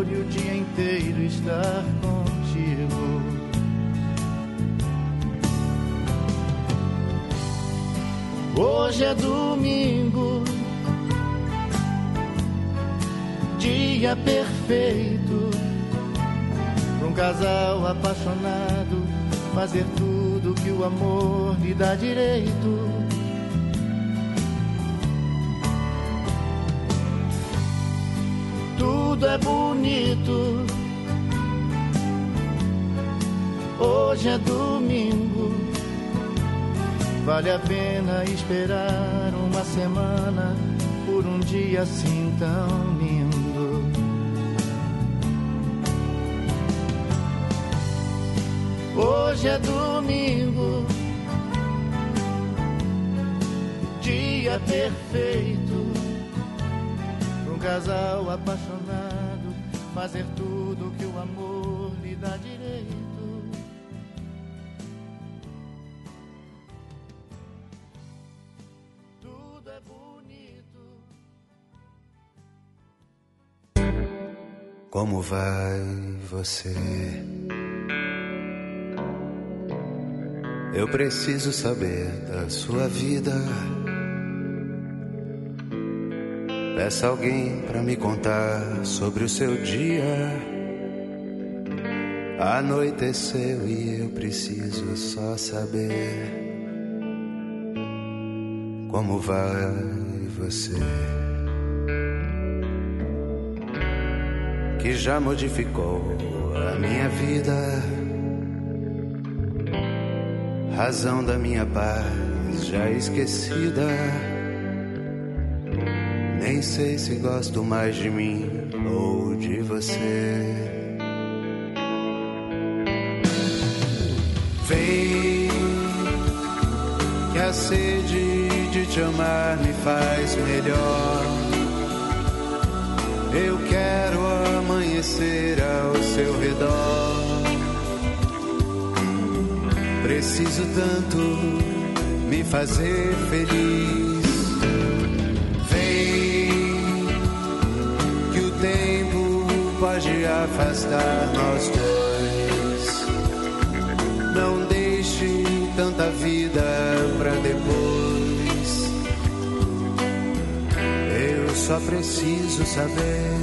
inteiro estar contigo. Hoje é domingo, dia perfeito para um casal apaixonado fazer tudo que o amor lhe dá direito tudo é bonito. Hoje é domingo, vale a pena esperar uma semana por um dia assim tão lindo. Hoje é domingo, dia perfeito um casal apaixonado fazer tudo que o amor lhe dá direito. Tudo é bonito. Como vai você? Eu preciso saber da sua vida. Peça alguém pra me contar sobre o seu dia. Anoiteceu e eu preciso só saber como vai você. Que já modificou a minha vida razão da minha paz já esquecida. Nem sei se gosto mais de mim ou de você. Vem, que a sede de te amar me faz melhor. Eu quero amanhecer ao seu redor. Preciso tanto me fazer feliz. Pode afastar nós dois. Não deixe tanta vida pra depois. Eu só preciso saber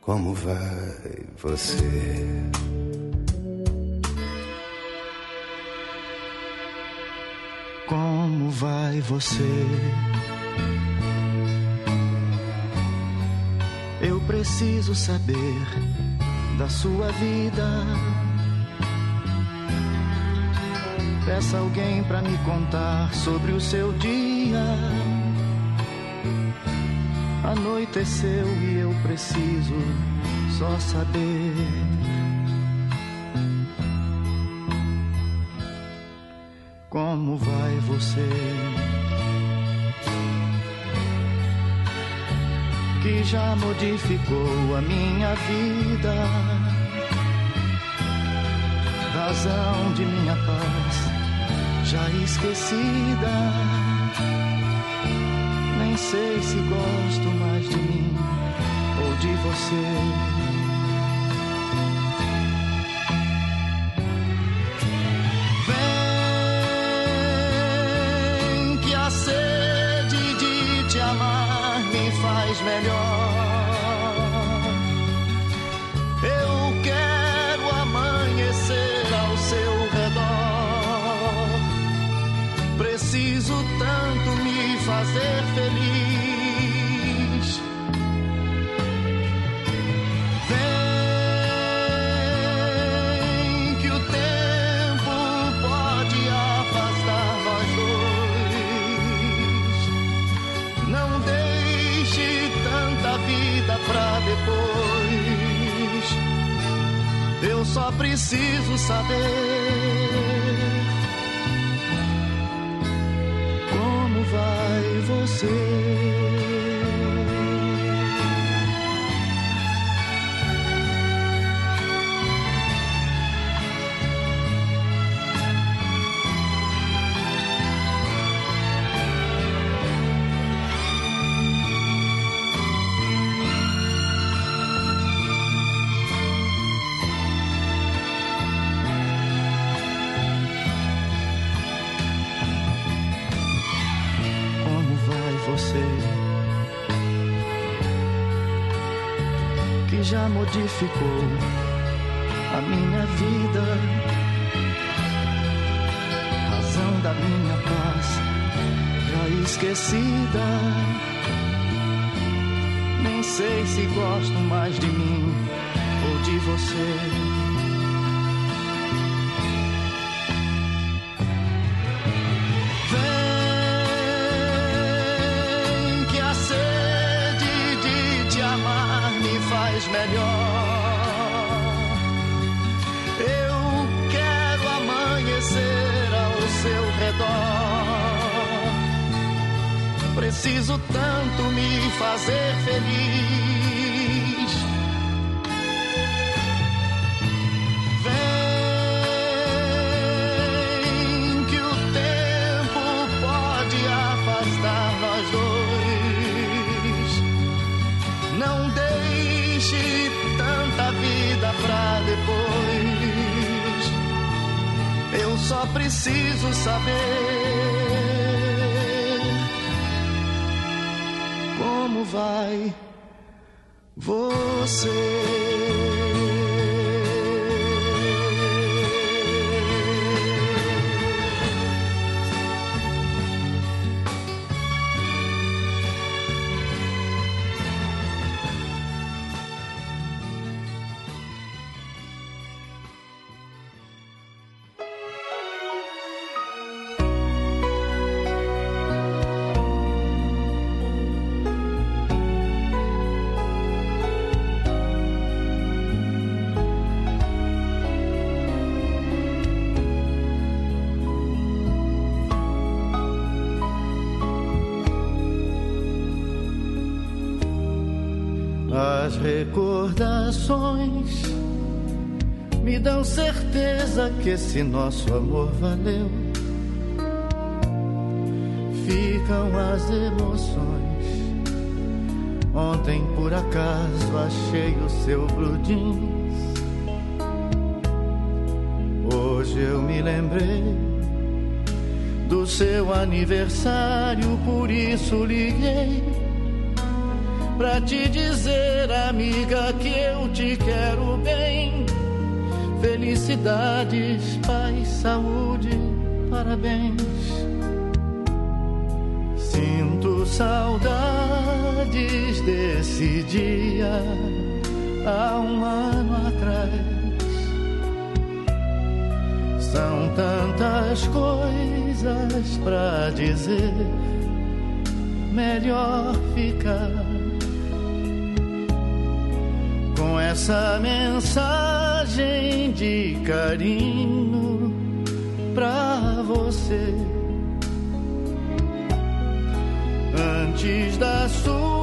como vai você. Como vai você? Preciso saber da sua vida. Peça alguém pra me contar sobre o seu dia. Anoiteceu e eu preciso só saber. Modificou a minha vida, razão de minha paz já esquecida. Nem sei se gosto mais de mim ou de você. Preciso saber modificou a minha vida, razão da minha paz já esquecida. Nem sei se gosto mais de mim ou de você. Recordações me dão certeza que esse nosso amor valeu. Ficam as emoções. Ontem por acaso achei o seu blue jeans. Hoje eu me lembrei do seu aniversário, por isso liguei pra te dizer, amiga, que eu te quero bem. Felicidades, paz, saúde, parabéns. Sinto saudades desse dia há um ano atrás. São tantas coisas pra dizer, melhor ficar essa mensagem de carinho pra você. Antes da sua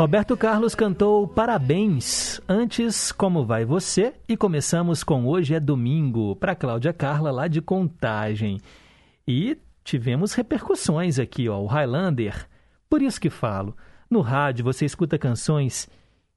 Roberto Carlos cantou Parabéns. Antes, Como Vai Você? E começamos com Hoje é Domingo, para Cláudia Carla, lá de Contagem. E tivemos repercussões aqui, ó, o Highlander. Por isso que falo, no rádio você escuta canções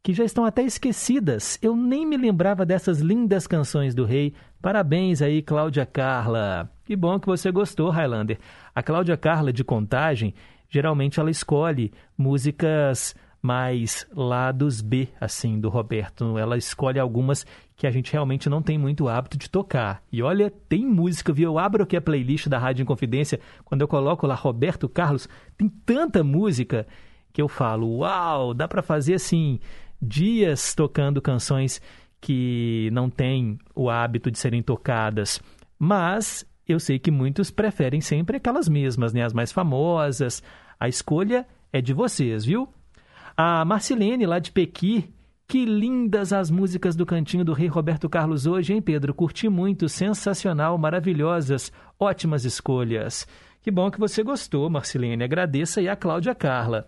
que já estão até esquecidas. Eu nem me lembrava dessas lindas canções do rei. Parabéns aí, Cláudia Carla. Que bom que você gostou, Highlander. A Cláudia Carla de Contagem, geralmente ela escolhe músicas mais lados B, assim, do Roberto. Ela escolhe algumas que a gente realmente não tem muito hábito de tocar. E olha, tem música, viu? Eu abro aqui a playlist da Rádio Inconfidência, quando eu coloco lá Roberto Carlos, tem tanta música que eu falo, uau, dá para fazer assim, dias tocando canções que não têm o hábito de serem tocadas. Mas eu sei que muitos preferem sempre aquelas mesmas, né? As mais famosas. A escolha é de vocês, viu? A Marcilene, lá de Pequi, que lindas as músicas do Cantinho do Rei Roberto Carlos hoje, hein, Pedro? Curti muito, sensacional, maravilhosas, ótimas escolhas. Que bom que você gostou, Marcilene. Agradeça aí a Cláudia Carla.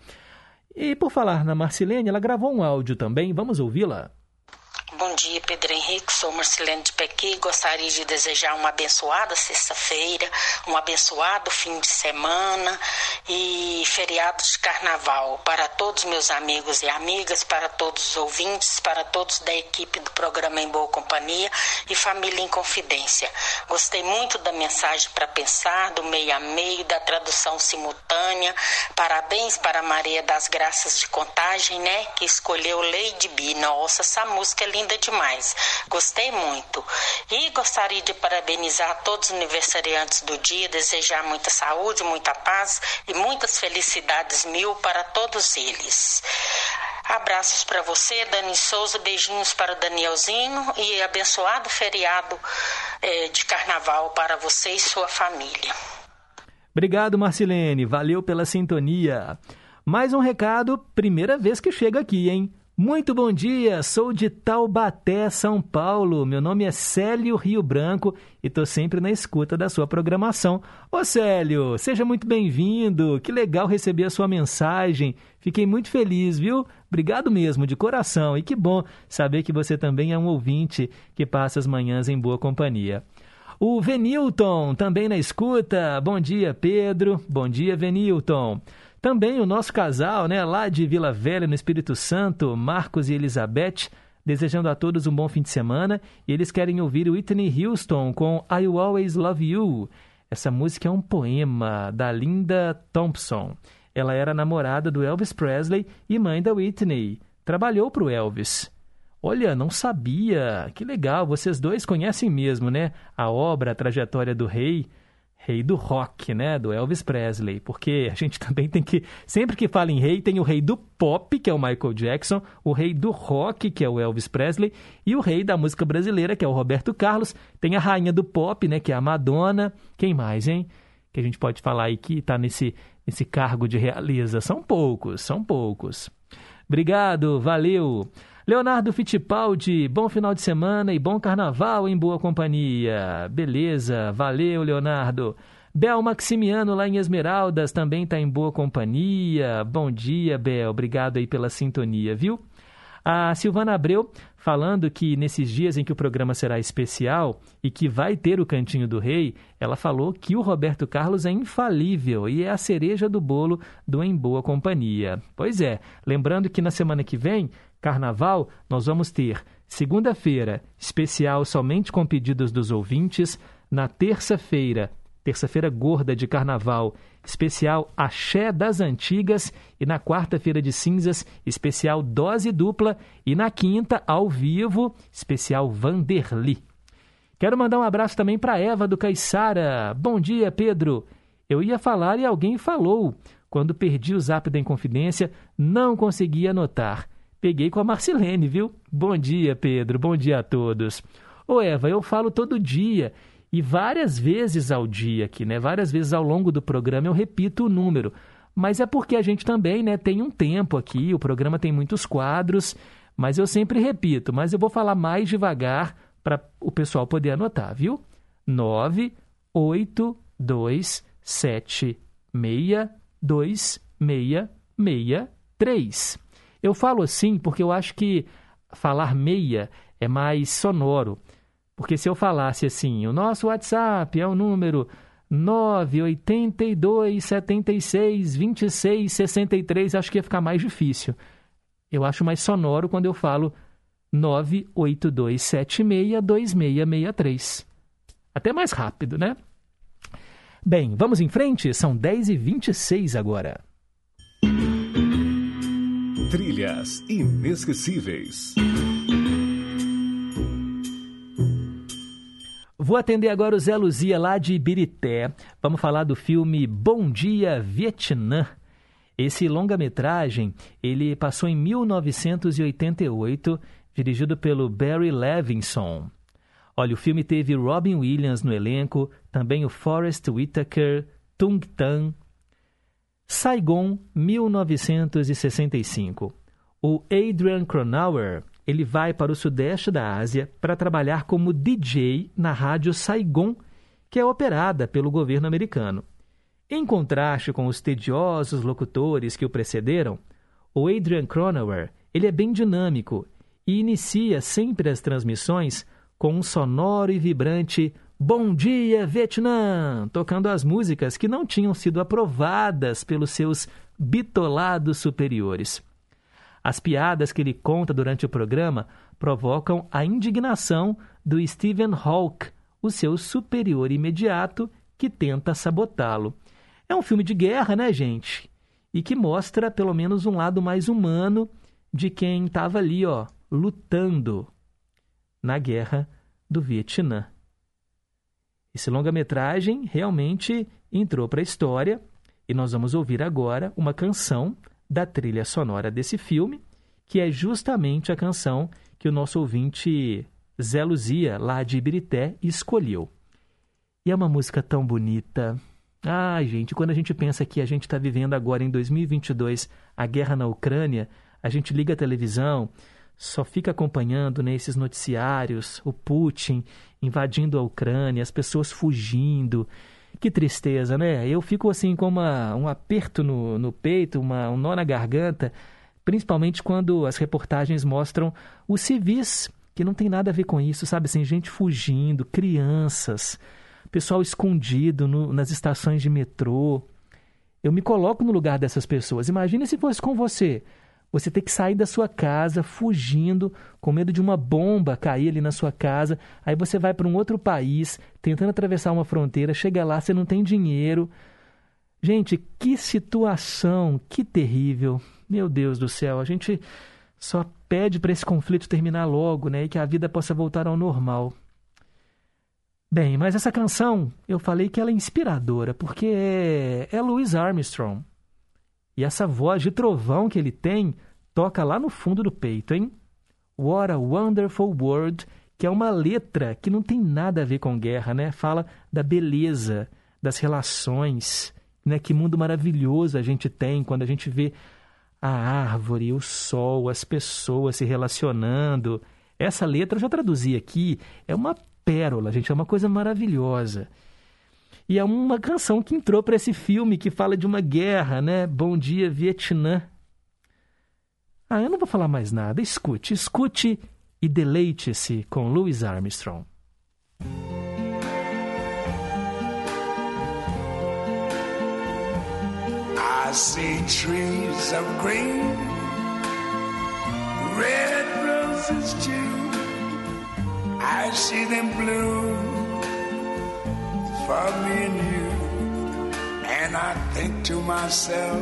E por falar na Marcilene, ela gravou um áudio também. Vamos ouvi-la? Bom dia, Pedro Henrique. Sou Marcelene de Pequi. Gostaria de desejar uma abençoada sexta-feira, um abençoado fim de semana e feriado de carnaval para todos meus amigos e amigas, para todos os ouvintes, para todos da equipe do programa Em Boa Companhia e Família em Confidência. Gostei muito da mensagem para pensar, do meio a meio, da tradução simultânea. Parabéns para Maria das Graças de Contagem, né? Que escolheu Lady B. Nossa, essa música é linda linda demais. Gostei muito. E gostaria de parabenizar todos os aniversariantes do dia, desejar muita saúde, muita paz e muitas felicidades mil para todos eles. Abraços para você, Dani Souza, beijinhos para o Danielzinho e abençoado feriado eh, de carnaval para você e sua família. Obrigado, Marcilene. Valeu pela sintonia. Mais um recado, primeira vez que chega aqui, hein? Muito bom dia, sou de Taubaté, São Paulo. Meu nome é Célio Rio Branco e estou sempre na escuta da sua programação. Ô Célio, seja muito bem-vindo. Que legal receber a sua mensagem. Fiquei muito feliz, viu? Obrigado mesmo, de coração. E que bom saber que você também é um ouvinte que passa as manhãs em boa companhia. O Venilton, também na escuta. Bom dia, Pedro. Bom dia, Venilton. Também o nosso casal, né, lá de Vila Velha, no Espírito Santo, Marcos e Elizabeth, desejando a todos um bom fim de semana. E eles querem ouvir Whitney Houston com I Always Love You. Essa música é um poema da Linda Thompson. Ela era namorada do Elvis Presley e mãe da Whitney. Trabalhou para o Elvis. Olha, não sabia. Que legal, vocês dois conhecem mesmo, né? A obra, a trajetória do rei rei do rock, né, do Elvis Presley, porque a gente também tem que, sempre que fala em rei, tem o rei do pop, que é o Michael Jackson, o rei do rock, que é o Elvis Presley, e o rei da música brasileira, que é o Roberto Carlos, tem a rainha do pop, né, que é a Madonna, quem mais, hein? Que a gente pode falar aí que está nesse, nesse cargo de realeza, são poucos, são poucos. Obrigado, valeu! Leonardo Fittipaldi, bom final de semana e bom carnaval em boa companhia. Beleza, valeu, Leonardo. Bel Maximiano, lá em Esmeraldas, também está em boa companhia. Bom dia, Bel. Obrigado aí pela sintonia, viu? A Silvana Abreu falando que nesses dias em que o programa será especial e que vai ter o Cantinho do Rei, ela falou que o Roberto Carlos é infalível e é a cereja do bolo do Em Boa Companhia. Pois é, lembrando que na semana que vem Carnaval, nós vamos ter segunda-feira, especial somente com pedidos dos ouvintes. Na terça-feira, terça-feira gorda de Carnaval, especial Axé das Antigas. E na quarta-feira de cinzas, especial Dose Dupla. E na quinta, ao vivo, especial Vanderly. Quero mandar um abraço também para Eva do Caiçara. Bom dia, Pedro. Eu ia falar e alguém falou. Quando perdi o zap da Inconfidência, não consegui anotar. Peguei com a Marcilene, viu? Bom dia, Pedro. Bom dia a todos. Ô, Eva, eu falo todo dia e várias vezes ao dia aqui, né? Várias vezes ao longo do programa eu repito o número. Mas é porque a gente também, né, tem um tempo aqui, o programa tem muitos quadros, mas eu sempre repito, mas eu vou falar mais devagar para o pessoal poder anotar, viu? 9 8 2 7 6 2 6 6 3. Eu falo assim porque eu acho que falar meia é mais sonoro. Porque se eu falasse assim, o nosso WhatsApp é o número 982 76 26 63, acho que ia ficar mais difícil. Eu acho mais sonoro quando eu falo 982762663. Até mais rápido, né? Bem, vamos em frente? São 10h26 agora. Trilhas inesquecíveis. Vou atender agora o Zé Luzia lá de Ibirité. Vamos falar do filme Bom Dia Vietnã. Esse longa-metragem, ele passou em 1988, dirigido pelo Barry Levinson. Olha, o filme teve Robin Williams no elenco, também o Forrest Whitaker, Tung Tan. Saigon, 1965. O Adrian Cronauer, ele vai para o sudeste da Ásia para trabalhar como DJ na rádio Saigon, que é operada pelo governo americano. Em contraste com os tediosos locutores que o precederam, o Adrian Cronauer ele é bem dinâmico e inicia sempre as transmissões com um sonoro e vibrante Bom Dia Vietnã, tocando as músicas que não tinham sido aprovadas pelos seus bitolados superiores. As piadas que ele conta durante o programa provocam a indignação do Stephen Hawke, o seu superior imediato, que tenta sabotá-lo. É um filme de guerra, né, gente? E que mostra pelo menos um lado mais humano de quem estava ali, ó, lutando na guerra do Vietnã. Esse longa-metragem realmente entrou para a história e nós vamos ouvir agora uma canção da trilha sonora desse filme, que é justamente a canção que o nosso ouvinte Zé Luzia, lá de Ibirité, escolheu. E é uma música tão bonita. Ai, gente, quando a gente pensa que a gente está vivendo agora em 2022 a guerra na Ucrânia, a gente liga a televisão, só fica acompanhando né, esses noticiários, o Putin invadindo a Ucrânia, as pessoas fugindo. Que tristeza, né? Eu fico assim com uma, um aperto no, no peito, uma, um nó na garganta, principalmente quando as reportagens mostram os civis, que não tem nada a ver com isso, sabe? Assim, gente fugindo, crianças, pessoal escondido no, nas estações de metrô. Eu me coloco no lugar dessas pessoas. Imagine se fosse com você. Você ter que sair da sua casa fugindo, com medo de uma bomba cair ali na sua casa. Aí você vai para um outro país, tentando atravessar uma fronteira, chega lá, você não tem dinheiro. Gente, que situação, que terrível. Meu Deus do céu, a gente só pede para esse conflito terminar logo, né, e que a vida possa voltar ao normal. Bem, mas essa canção, eu falei que ela é inspiradora, porque é, é Louis Armstrong. E essa voz de trovão que ele tem toca lá no fundo do peito, hein? What a Wonderful World, que é uma letra que não tem nada a ver com guerra, né? Fala da beleza, das relações, né? Que mundo maravilhoso a gente tem quando a gente vê a árvore, o sol, as pessoas se relacionando. Essa letra, eu já traduzi aqui, é uma pérola, gente, é uma coisa maravilhosa. E é uma canção que entrou para esse filme que fala de uma guerra, né? Bom Dia Vietnã. Ah, eu não vou falar mais nada. Escute, escute e deleite-se com Louis Armstrong. I see trees of green, red roses too. I see them bloom for me and you. And I think to myself,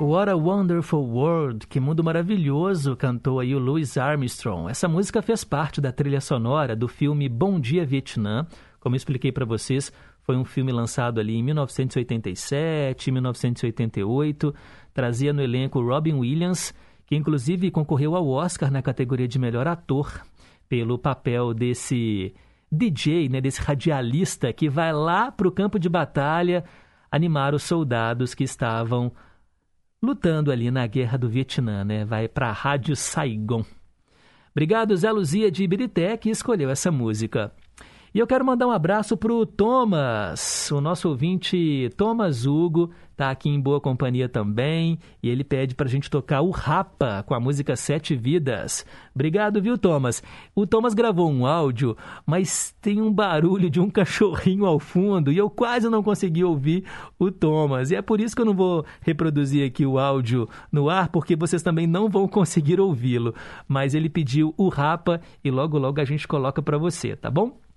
What a Wonderful World, que mundo maravilhoso, cantou aí o Louis Armstrong. Essa música fez parte da trilha sonora do filme Bom Dia Vietnã. Como eu expliquei para vocês, foi um filme lançado ali em 1987, 1988. Trazia no elenco Robin Williams, que inclusive concorreu ao Oscar na categoria de melhor ator pelo papel desse DJ, né, desse radialista que vai lá para o campo de batalha animar os soldados que estavam lutando ali na guerra do Vietnã, né? Vai para a Rádio Saigon. Obrigado, Zé Luzia de Ibirité, que escolheu essa música. E eu quero mandar um abraço para o Thomas, o nosso ouvinte Thomas Hugo, tá aqui em boa companhia também, e ele pede para a gente tocar o Rapa com a música Sete Vidas. Obrigado, viu, Thomas? O Thomas gravou um áudio, mas tem um barulho de um cachorrinho ao fundo e eu quase não consegui ouvir o Thomas. E é por isso que eu não vou reproduzir aqui o áudio no ar, porque vocês também não vão conseguir ouvi-lo. Mas ele pediu o Rapa e logo logo a gente coloca para você, tá bom?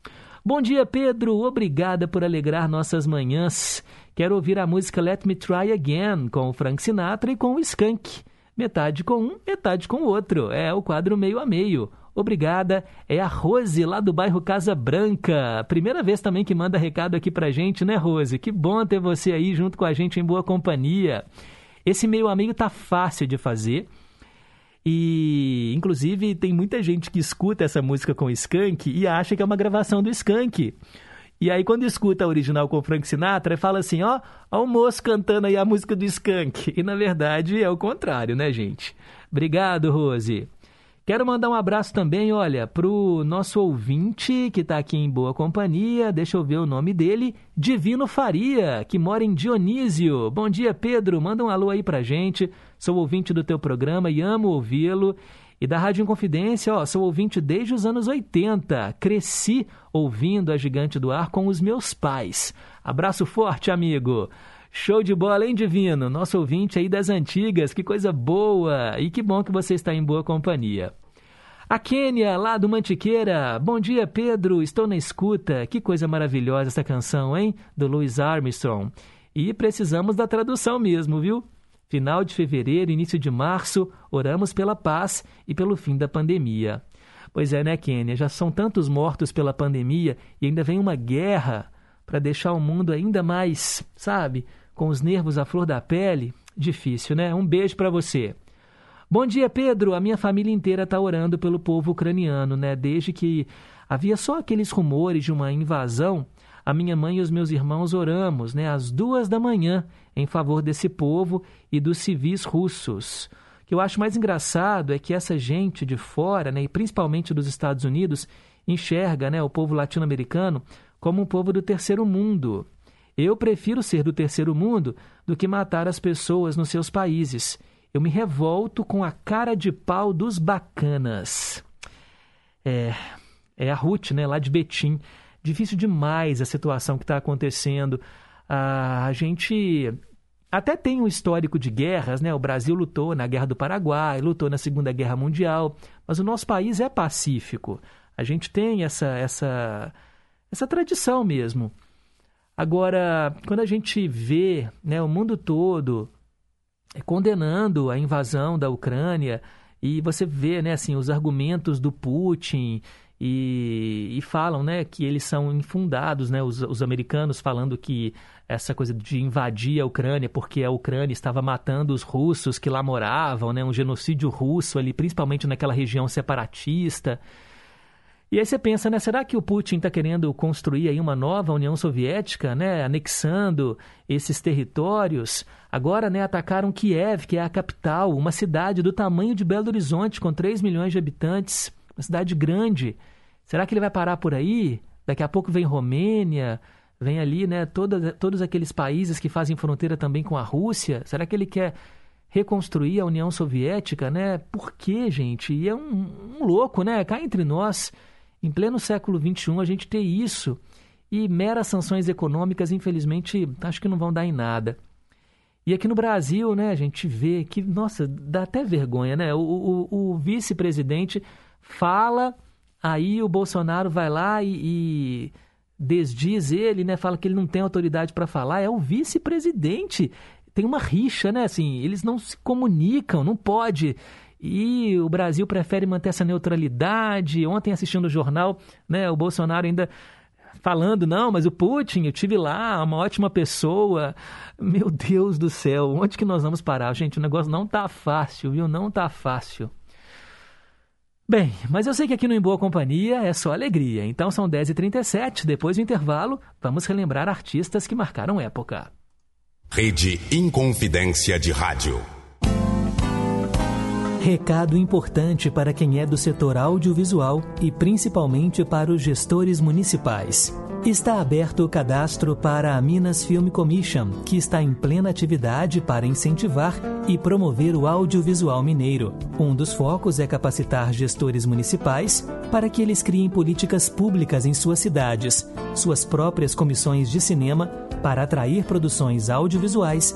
Bom dia, Pedro. Obrigada por alegrar nossas manhãs. Quero ouvir a música Let Me Try Again com o Frank Sinatra e com o Skank. Metade com um, metade com o outro. É o quadro meio a meio. Obrigada. É a Rose, lá do bairro Casa Branca. Primeira vez também que manda recado aqui pra gente, né, Rose? Que bom ter você aí junto com a gente em boa companhia. Esse meio a meio tá fácil de fazer. E, inclusive, tem muita gente que escuta essa música com Skank e acha que é uma gravação do Skank. E aí, quando escuta a original com Frank Sinatra, fala assim: ó, ó o moço cantando aí a música do Skank. E na verdade é o contrário, né, gente? Obrigado, Rose. Quero mandar um abraço também, olha, pro nosso ouvinte que está aqui em boa companhia, deixa eu ver o nome dele, Divino Faria, que mora em Dionísio. Bom dia, Pedro, manda um alô aí pra gente. Sou ouvinte do teu programa e amo ouvi-lo. E da Rádio Inconfidência, ó, sou ouvinte desde os anos 80. Cresci ouvindo a Gigante do Ar com os meus pais. Abraço forte, amigo. Show de bola, hein, Divino? Nosso ouvinte aí das antigas, que coisa boa! E que bom que você está em boa companhia. A Kênia, lá do Mantiqueira. Bom dia, Pedro. Estou na escuta. Que coisa maravilhosa essa canção, hein? Do Louis Armstrong. E precisamos da tradução mesmo, viu? Final de fevereiro, início de março, oramos pela paz e pelo fim da pandemia. Pois é, né, Kênia? Já são tantos mortos pela pandemia e ainda vem uma guerra para deixar o mundo ainda mais, sabe, com os nervos à flor da pele. Difícil, né? Um beijo para você. Bom dia, Pedro. A minha família inteira está orando pelo povo ucraniano, né? Desde que havia só aqueles rumores de uma invasão, a minha mãe e os meus irmãos oramos, né, às duas da manhã, em favor desse povo e dos civis russos. O que eu acho mais engraçado é que essa gente de fora, né, e principalmente dos Estados Unidos, enxerga né, o povo latino-americano como um povo do terceiro mundo. Eu prefiro ser do terceiro mundo do que matar as pessoas nos seus países. Eu me revolto com a cara de pau dos bacanas. É, é a Ruth, né, lá de Betim. Difícil demais a situação que está acontecendo. Ah, a gente até tem um histórico de guerras, né? O Brasil lutou na Guerra do Paraguai, lutou na Segunda Guerra Mundial, mas o nosso país é pacífico. A gente tem essa essa essa tradição mesmo. Agora, quando a gente vê né, o mundo todo condenando a invasão da Ucrânia e você vê né, assim, os argumentos do Putin e, e falam né, que eles são infundados, né, os, os americanos falando que essa coisa de invadir a Ucrânia porque a Ucrânia estava matando os russos que lá moravam, né, um genocídio russo ali, principalmente naquela região separatista. E aí você pensa, né, será que o Putin está querendo construir aí uma nova União Soviética, né, anexando esses territórios? Agora, né, atacaram Kiev, que é a capital, uma cidade do tamanho de Belo Horizonte, com 3 milhões de habitantes, uma cidade grande. Será que ele vai parar por aí? Daqui a pouco vem Romênia, vem ali, né, toda, todos aqueles países que fazem fronteira também com a Rússia. Será que ele quer reconstruir a União Soviética, né? Por quê, gente? E é um, um louco, né? Cá entre nós em pleno século XXI, a gente ter isso e meras sanções econômicas, infelizmente, acho que não vão dar em nada. E aqui no Brasil, né, a gente vê que, nossa, dá até vergonha, né? O, o, o vice-presidente fala, aí o Bolsonaro vai lá e, e desdiz ele, né? Fala que ele não tem autoridade para falar. É o vice-presidente. Tem uma rixa, né? Assim, eles não se comunicam, não pode e o Brasil prefere manter essa neutralidade. Ontem, assistindo o jornal, né, o Bolsonaro ainda falando, não, mas o Putin, eu tive lá, uma ótima pessoa. Meu Deus do céu, onde que nós vamos parar? Gente, o negócio não tá fácil, viu? Não tá fácil. Bem, mas eu sei que aqui no Em Boa Companhia é só alegria. Então são 10h37, depois do intervalo, vamos relembrar artistas que marcaram época. Rede Inconfidência de Rádio. Recado importante para quem é do setor audiovisual e principalmente para os gestores municipais. Está aberto o cadastro para a Minas Film Commission, que está em plena atividade para incentivar e promover o audiovisual mineiro. Um dos focos é capacitar gestores municipais para que eles criem políticas públicas em suas cidades, suas próprias comissões de cinema, para atrair produções audiovisuais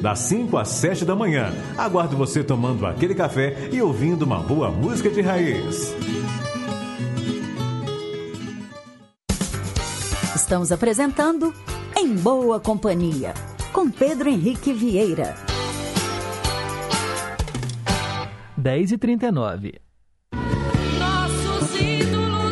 das 5 às 7 da manhã. Aguardo você tomando aquele café e ouvindo uma boa música de raiz. Estamos apresentando Em Boa Companhia, com Pedro Henrique Vieira. 10 e 39 Nossos ídolos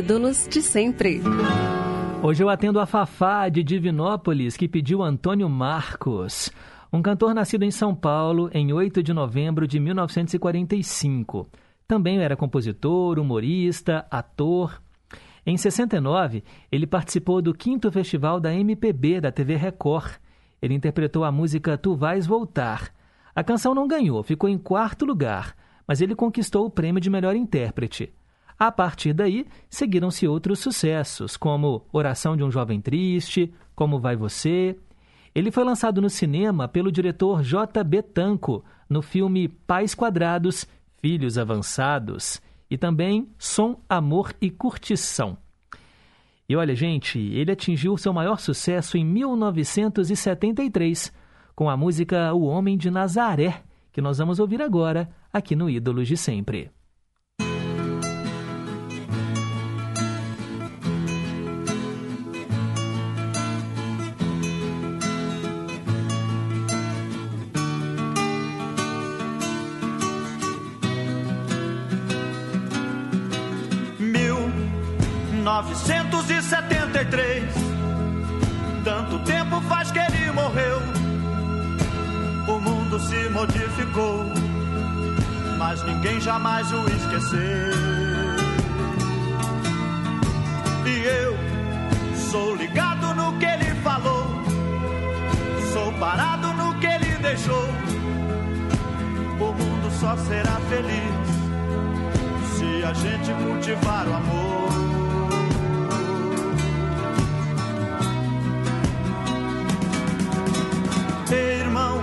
ídolos de sempre. Hoje eu atendo a Fafá de Divinópolis, que pediu Antônio Marcos, um cantor nascido em São Paulo em 8 de novembro de 1945. Também era compositor, humorista, ator. Em 69, ele participou do quinto festival da MPB da TV Record. Ele interpretou a música Tu Vais Voltar. A canção não ganhou, ficou em quarto lugar, mas ele conquistou o prêmio de melhor intérprete. A partir daí, seguiram-se outros sucessos, como Oração de um Jovem Triste, Como Vai Você. Ele foi lançado no cinema pelo diretor J. Betanco no filme Pais Quadrados, Filhos Avançados e também Som, Amor e Curtição. E olha, gente, ele atingiu seu maior sucesso em 1973 com a música O Homem de Nazaré, que nós vamos ouvir agora aqui no Ídolos de Sempre. Modificou, mas ninguém jamais o esqueceu. E eu sou ligado no que ele falou, sou parado no que ele deixou. O mundo só será feliz se a gente cultivar o amor. Irmão,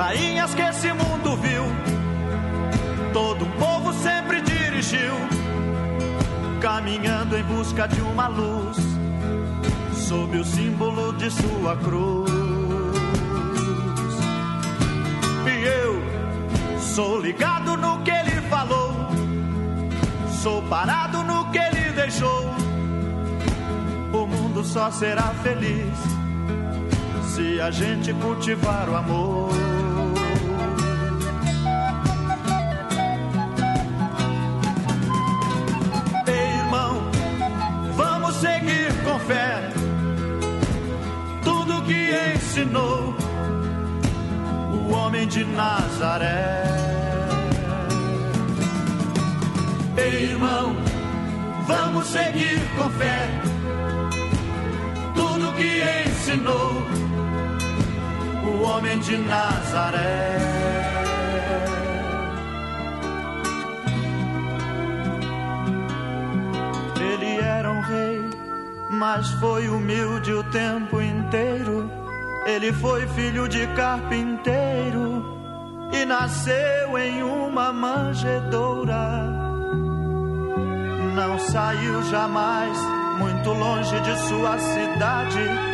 Rainhas que esse mundo viu, todo o povo sempre dirigiu, caminhando em busca de uma luz, sob o símbolo de sua cruz. E eu sou ligado no que ele falou, sou parado no que ele deixou. O mundo só será feliz se a gente cultivar o amor. De Nazaré. Ei, irmão, vamos seguir com fé tudo que ensinou o homem de Nazaré. Ele era um rei, mas foi humilde o tempo inteiro. Ele foi filho de carpinteiro e nasceu em uma manjedoura. Não saiu jamais muito longe de sua cidade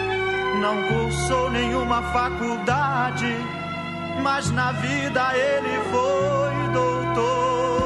não cursou nenhuma faculdade, mas na vida ele foi doutor.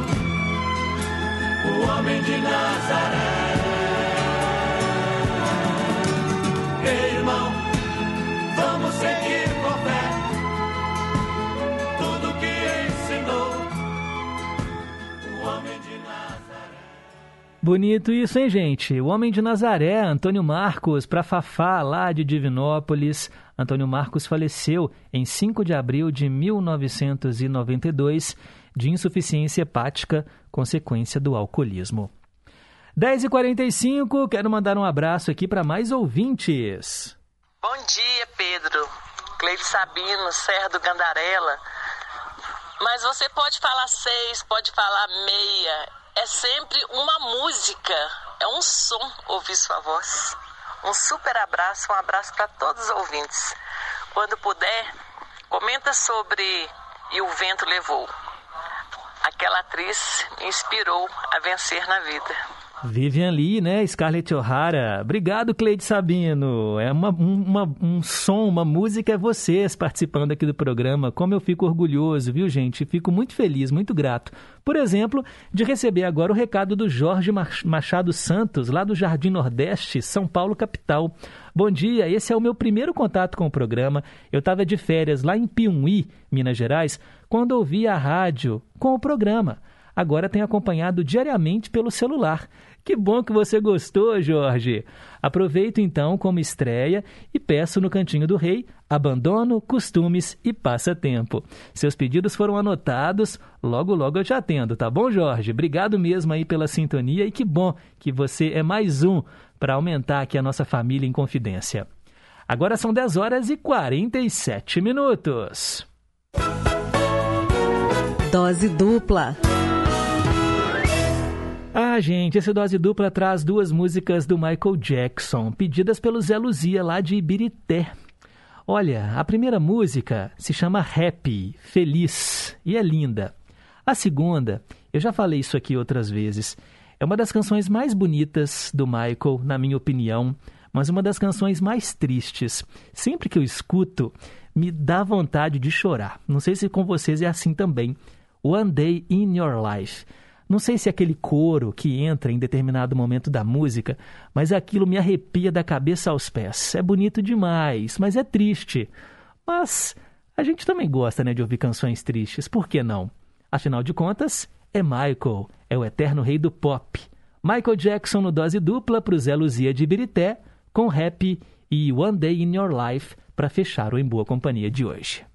homem de Nazaré. Irmão, vamos seguir com fé tudo que ensinou o homem de Nazaré. Bonito isso, hein, gente? O Homem de Nazaré, Antônio Marcos, para Fafá, lá de Divinópolis. Antônio Marcos faleceu em 5 de abril de 1992 de insuficiência hepática, consequência do alcoolismo. 10h45, quero mandar um abraço aqui para mais ouvintes. Bom dia, Pedro. Cleide Sabino, Serra do Gandarela. Mas você pode falar seis, pode falar meia. É sempre uma música, é um som ouvir sua voz. Um super abraço, um abraço para todos os ouvintes. Quando puder, comenta sobre E o Vento Levou. Aquela atriz me inspirou a vencer na vida. Vivian Lee, né? Scarlett O'Hara. Obrigado, Cleide Sabino. É uma, uma, um som, uma música, é vocês participando aqui do programa. Como eu fico orgulhoso, viu, gente? Fico muito feliz, muito grato. Por exemplo, de receber agora o recado do Jorge Machado Santos, lá do Jardim Nordeste, São Paulo, capital. Bom dia, esse é o meu primeiro contato com o programa. Eu estava de férias lá em Piumhi, Minas Gerais, quando ouvi a rádio com o programa. Agora tenho acompanhado diariamente pelo celular. Que bom que você gostou, Jorge. Aproveito então como estreia e peço no Cantinho do Rei abandono, costumes e passatempo. Seus pedidos foram anotados, logo logo eu te atendo, tá bom, Jorge? Obrigado mesmo aí pela sintonia e que bom que você é mais um para aumentar aqui a nossa família em confidência. Agora são 10 horas e 47 minutos. Dose dupla. Ah, gente, essa dose dupla traz duas músicas do Michael Jackson, pedidas pelo Zé Luzia lá de Ibirité. Olha, a primeira música se chama Happy, Feliz, e é linda. A segunda, eu já falei isso aqui outras vezes, é uma das canções mais bonitas do Michael, na minha opinião, mas uma das canções mais tristes. Sempre que eu escuto, me dá vontade de chorar. Não sei se com vocês é assim também. One Day in Your Life. Não sei se é aquele coro que entra em determinado momento da música, mas aquilo me arrepia da cabeça aos pés. É bonito demais, mas é triste. Mas a gente também gosta né, de ouvir canções tristes, por que não? Afinal de contas, é Michael, é o eterno rei do pop. Michael Jackson no dose dupla para o Zé Luzia de Ibirité, com Happy e One Day in Your Life para fechar o Em Boa Companhia de hoje.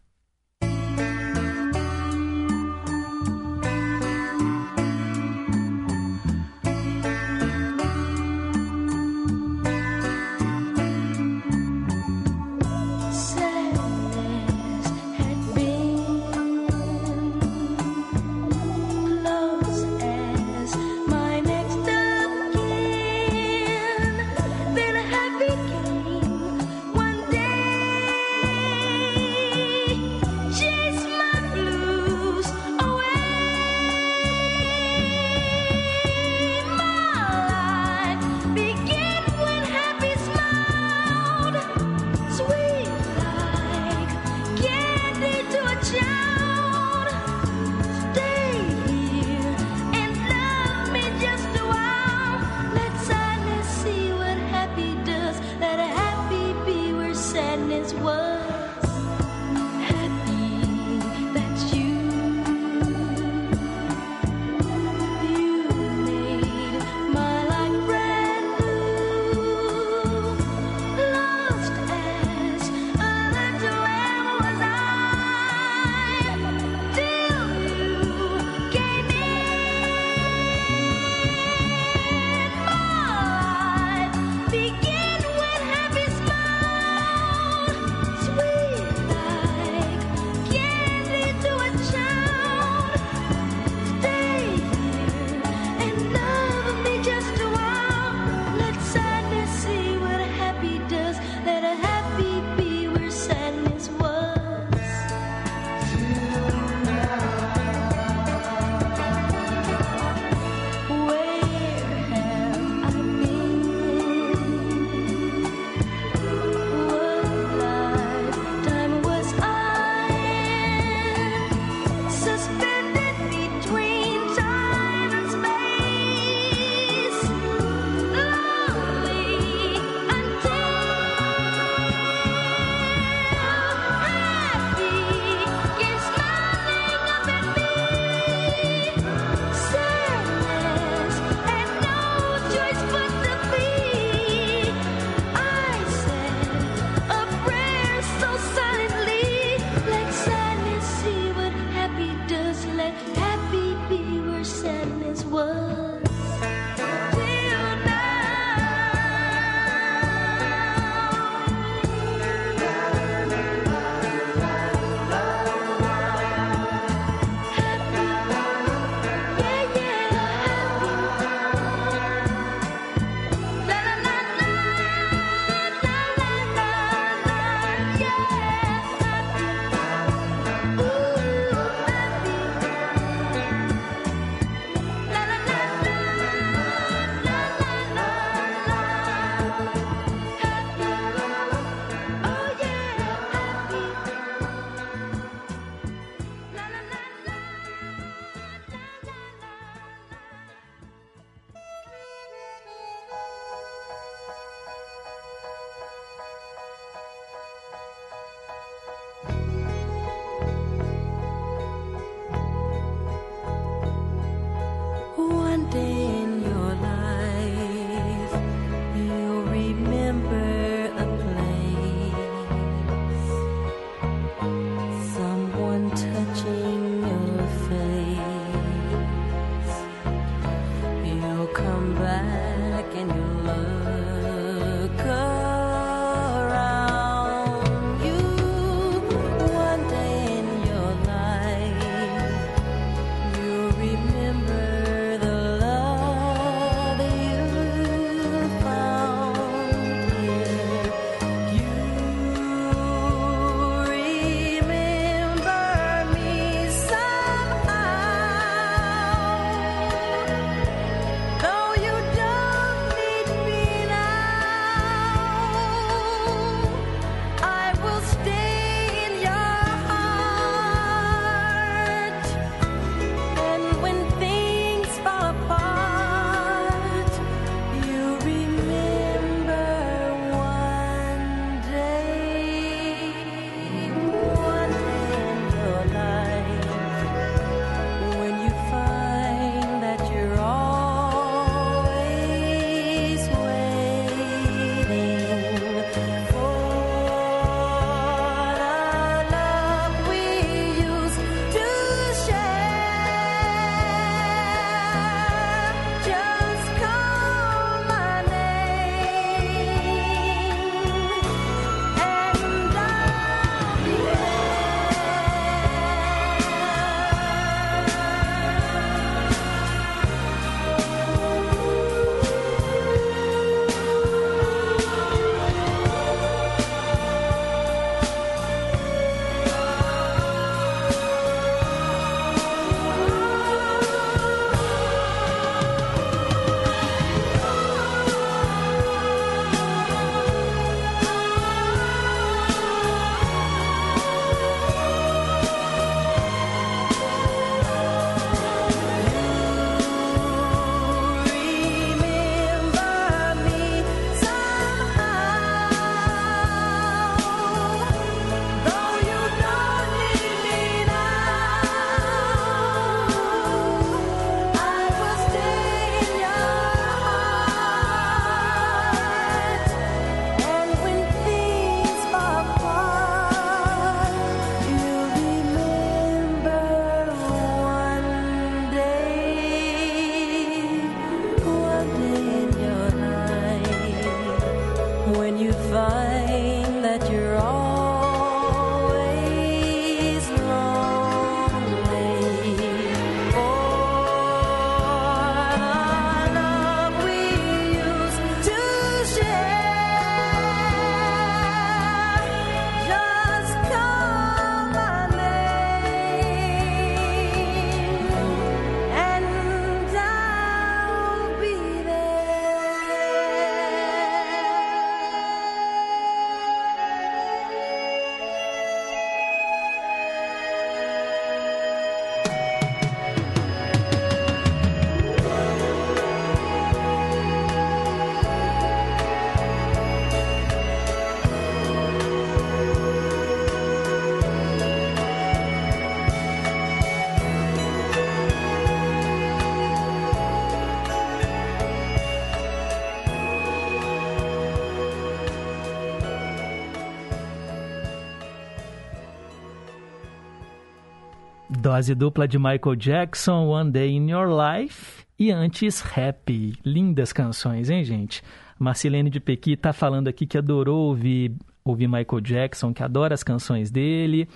Dose dupla de Michael Jackson, One Day in Your Life e antes Happy. Lindas canções, hein, gente? Marcelene de Pequi tá falando aqui que adorou ouvir, ouvir Michael Jackson, que adora as canções dele.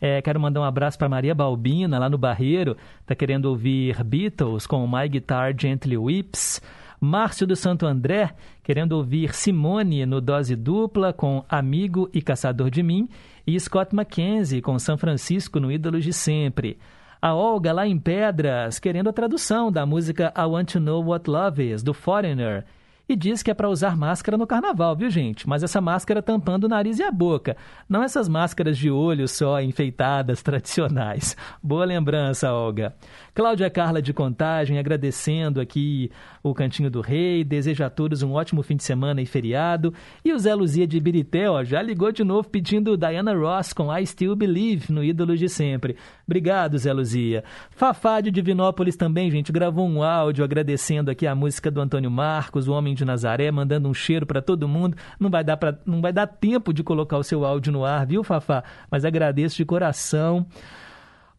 É, quero mandar um abraço para Maria Balbina, lá no Barreiro, tá querendo ouvir Beatles com My Guitar Gently Whips. Márcio do Santo André, querendo ouvir Simone no Dose Dupla com Amigo e Caçador de Mim, e Scott Mackenzie com São Francisco no Ídolos de Sempre. A Olga, lá em Pedras, querendo a tradução da música I Want to Know What Love Is, do Foreigner. E diz que é para usar máscara no carnaval, viu, gente? Mas essa máscara tampando o nariz e a boca. Não essas máscaras de olho só enfeitadas tradicionais. Boa lembrança, Olga. Cláudia Carla de Contagem, agradecendo aqui o Cantinho do Rei, deseja a todos um ótimo fim de semana e feriado. E o Zé Luzia de Birité, ó, já ligou de novo pedindo Diana Ross com I Still Believe no Ídolos de Sempre. Obrigado, Zé Luzia. Fafá de Divinópolis também, gente, gravou um áudio agradecendo aqui a música do Antônio Marcos, o Homem de Nazaré, mandando um cheiro para todo mundo. Não vai dar pra, não vai dar tempo de colocar o seu áudio no ar, viu, Fafá? Mas agradeço de coração.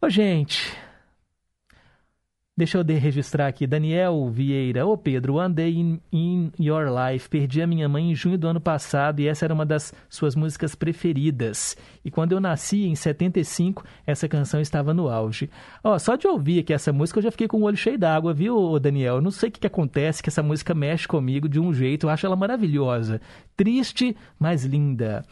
Ô, gente, Deixa eu de registrar aqui. Daniel Vieira. Ô Pedro, Day in, in, Your Life. Perdi a minha mãe em junho do ano passado e essa era uma das suas músicas preferidas. E quando eu nasci, em 75, essa canção estava no auge. Ó, só de ouvir aqui essa música eu já fiquei com o olho cheio d'água, viu, Daniel? Eu não sei o que, que acontece, que essa música mexe comigo de um jeito. Eu acho ela maravilhosa. Triste, mas linda.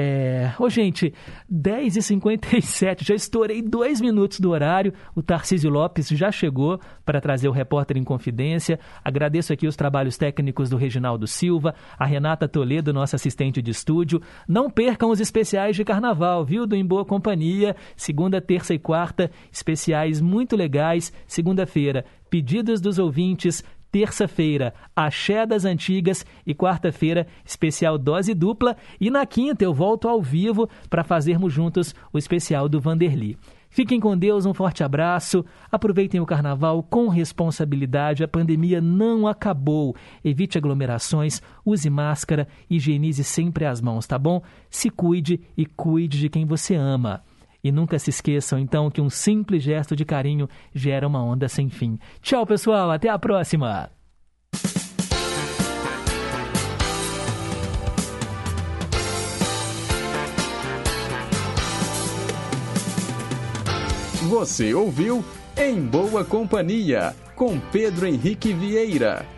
É... Ô, gente, 10h57, já estourei dois minutos do horário. O Tarcísio Lopes já chegou para trazer o Repórter em Confidência. Agradeço aqui os trabalhos técnicos do Reginaldo Silva, a Renata Toledo, nossa assistente de estúdio. Não percam os especiais de carnaval, viu? Do Em Boa Companhia. Segunda, terça e quarta, especiais muito legais. Segunda-feira, pedidos dos ouvintes terça-feira, Axé das Antigas e quarta-feira, especial Dose Dupla. E na quinta eu volto ao vivo para fazermos juntos o especial do Vanderly. Fiquem com Deus, um forte abraço. Aproveitem o carnaval com responsabilidade. A pandemia não acabou. Evite aglomerações, use máscara, higienize sempre as mãos, tá bom? Se cuide e cuide de quem você ama. E nunca se esqueçam, então, que um simples gesto de carinho gera uma onda sem fim. Tchau, pessoal. Até a próxima. Você ouviu Em Boa Companhia, com Pedro Henrique Vieira.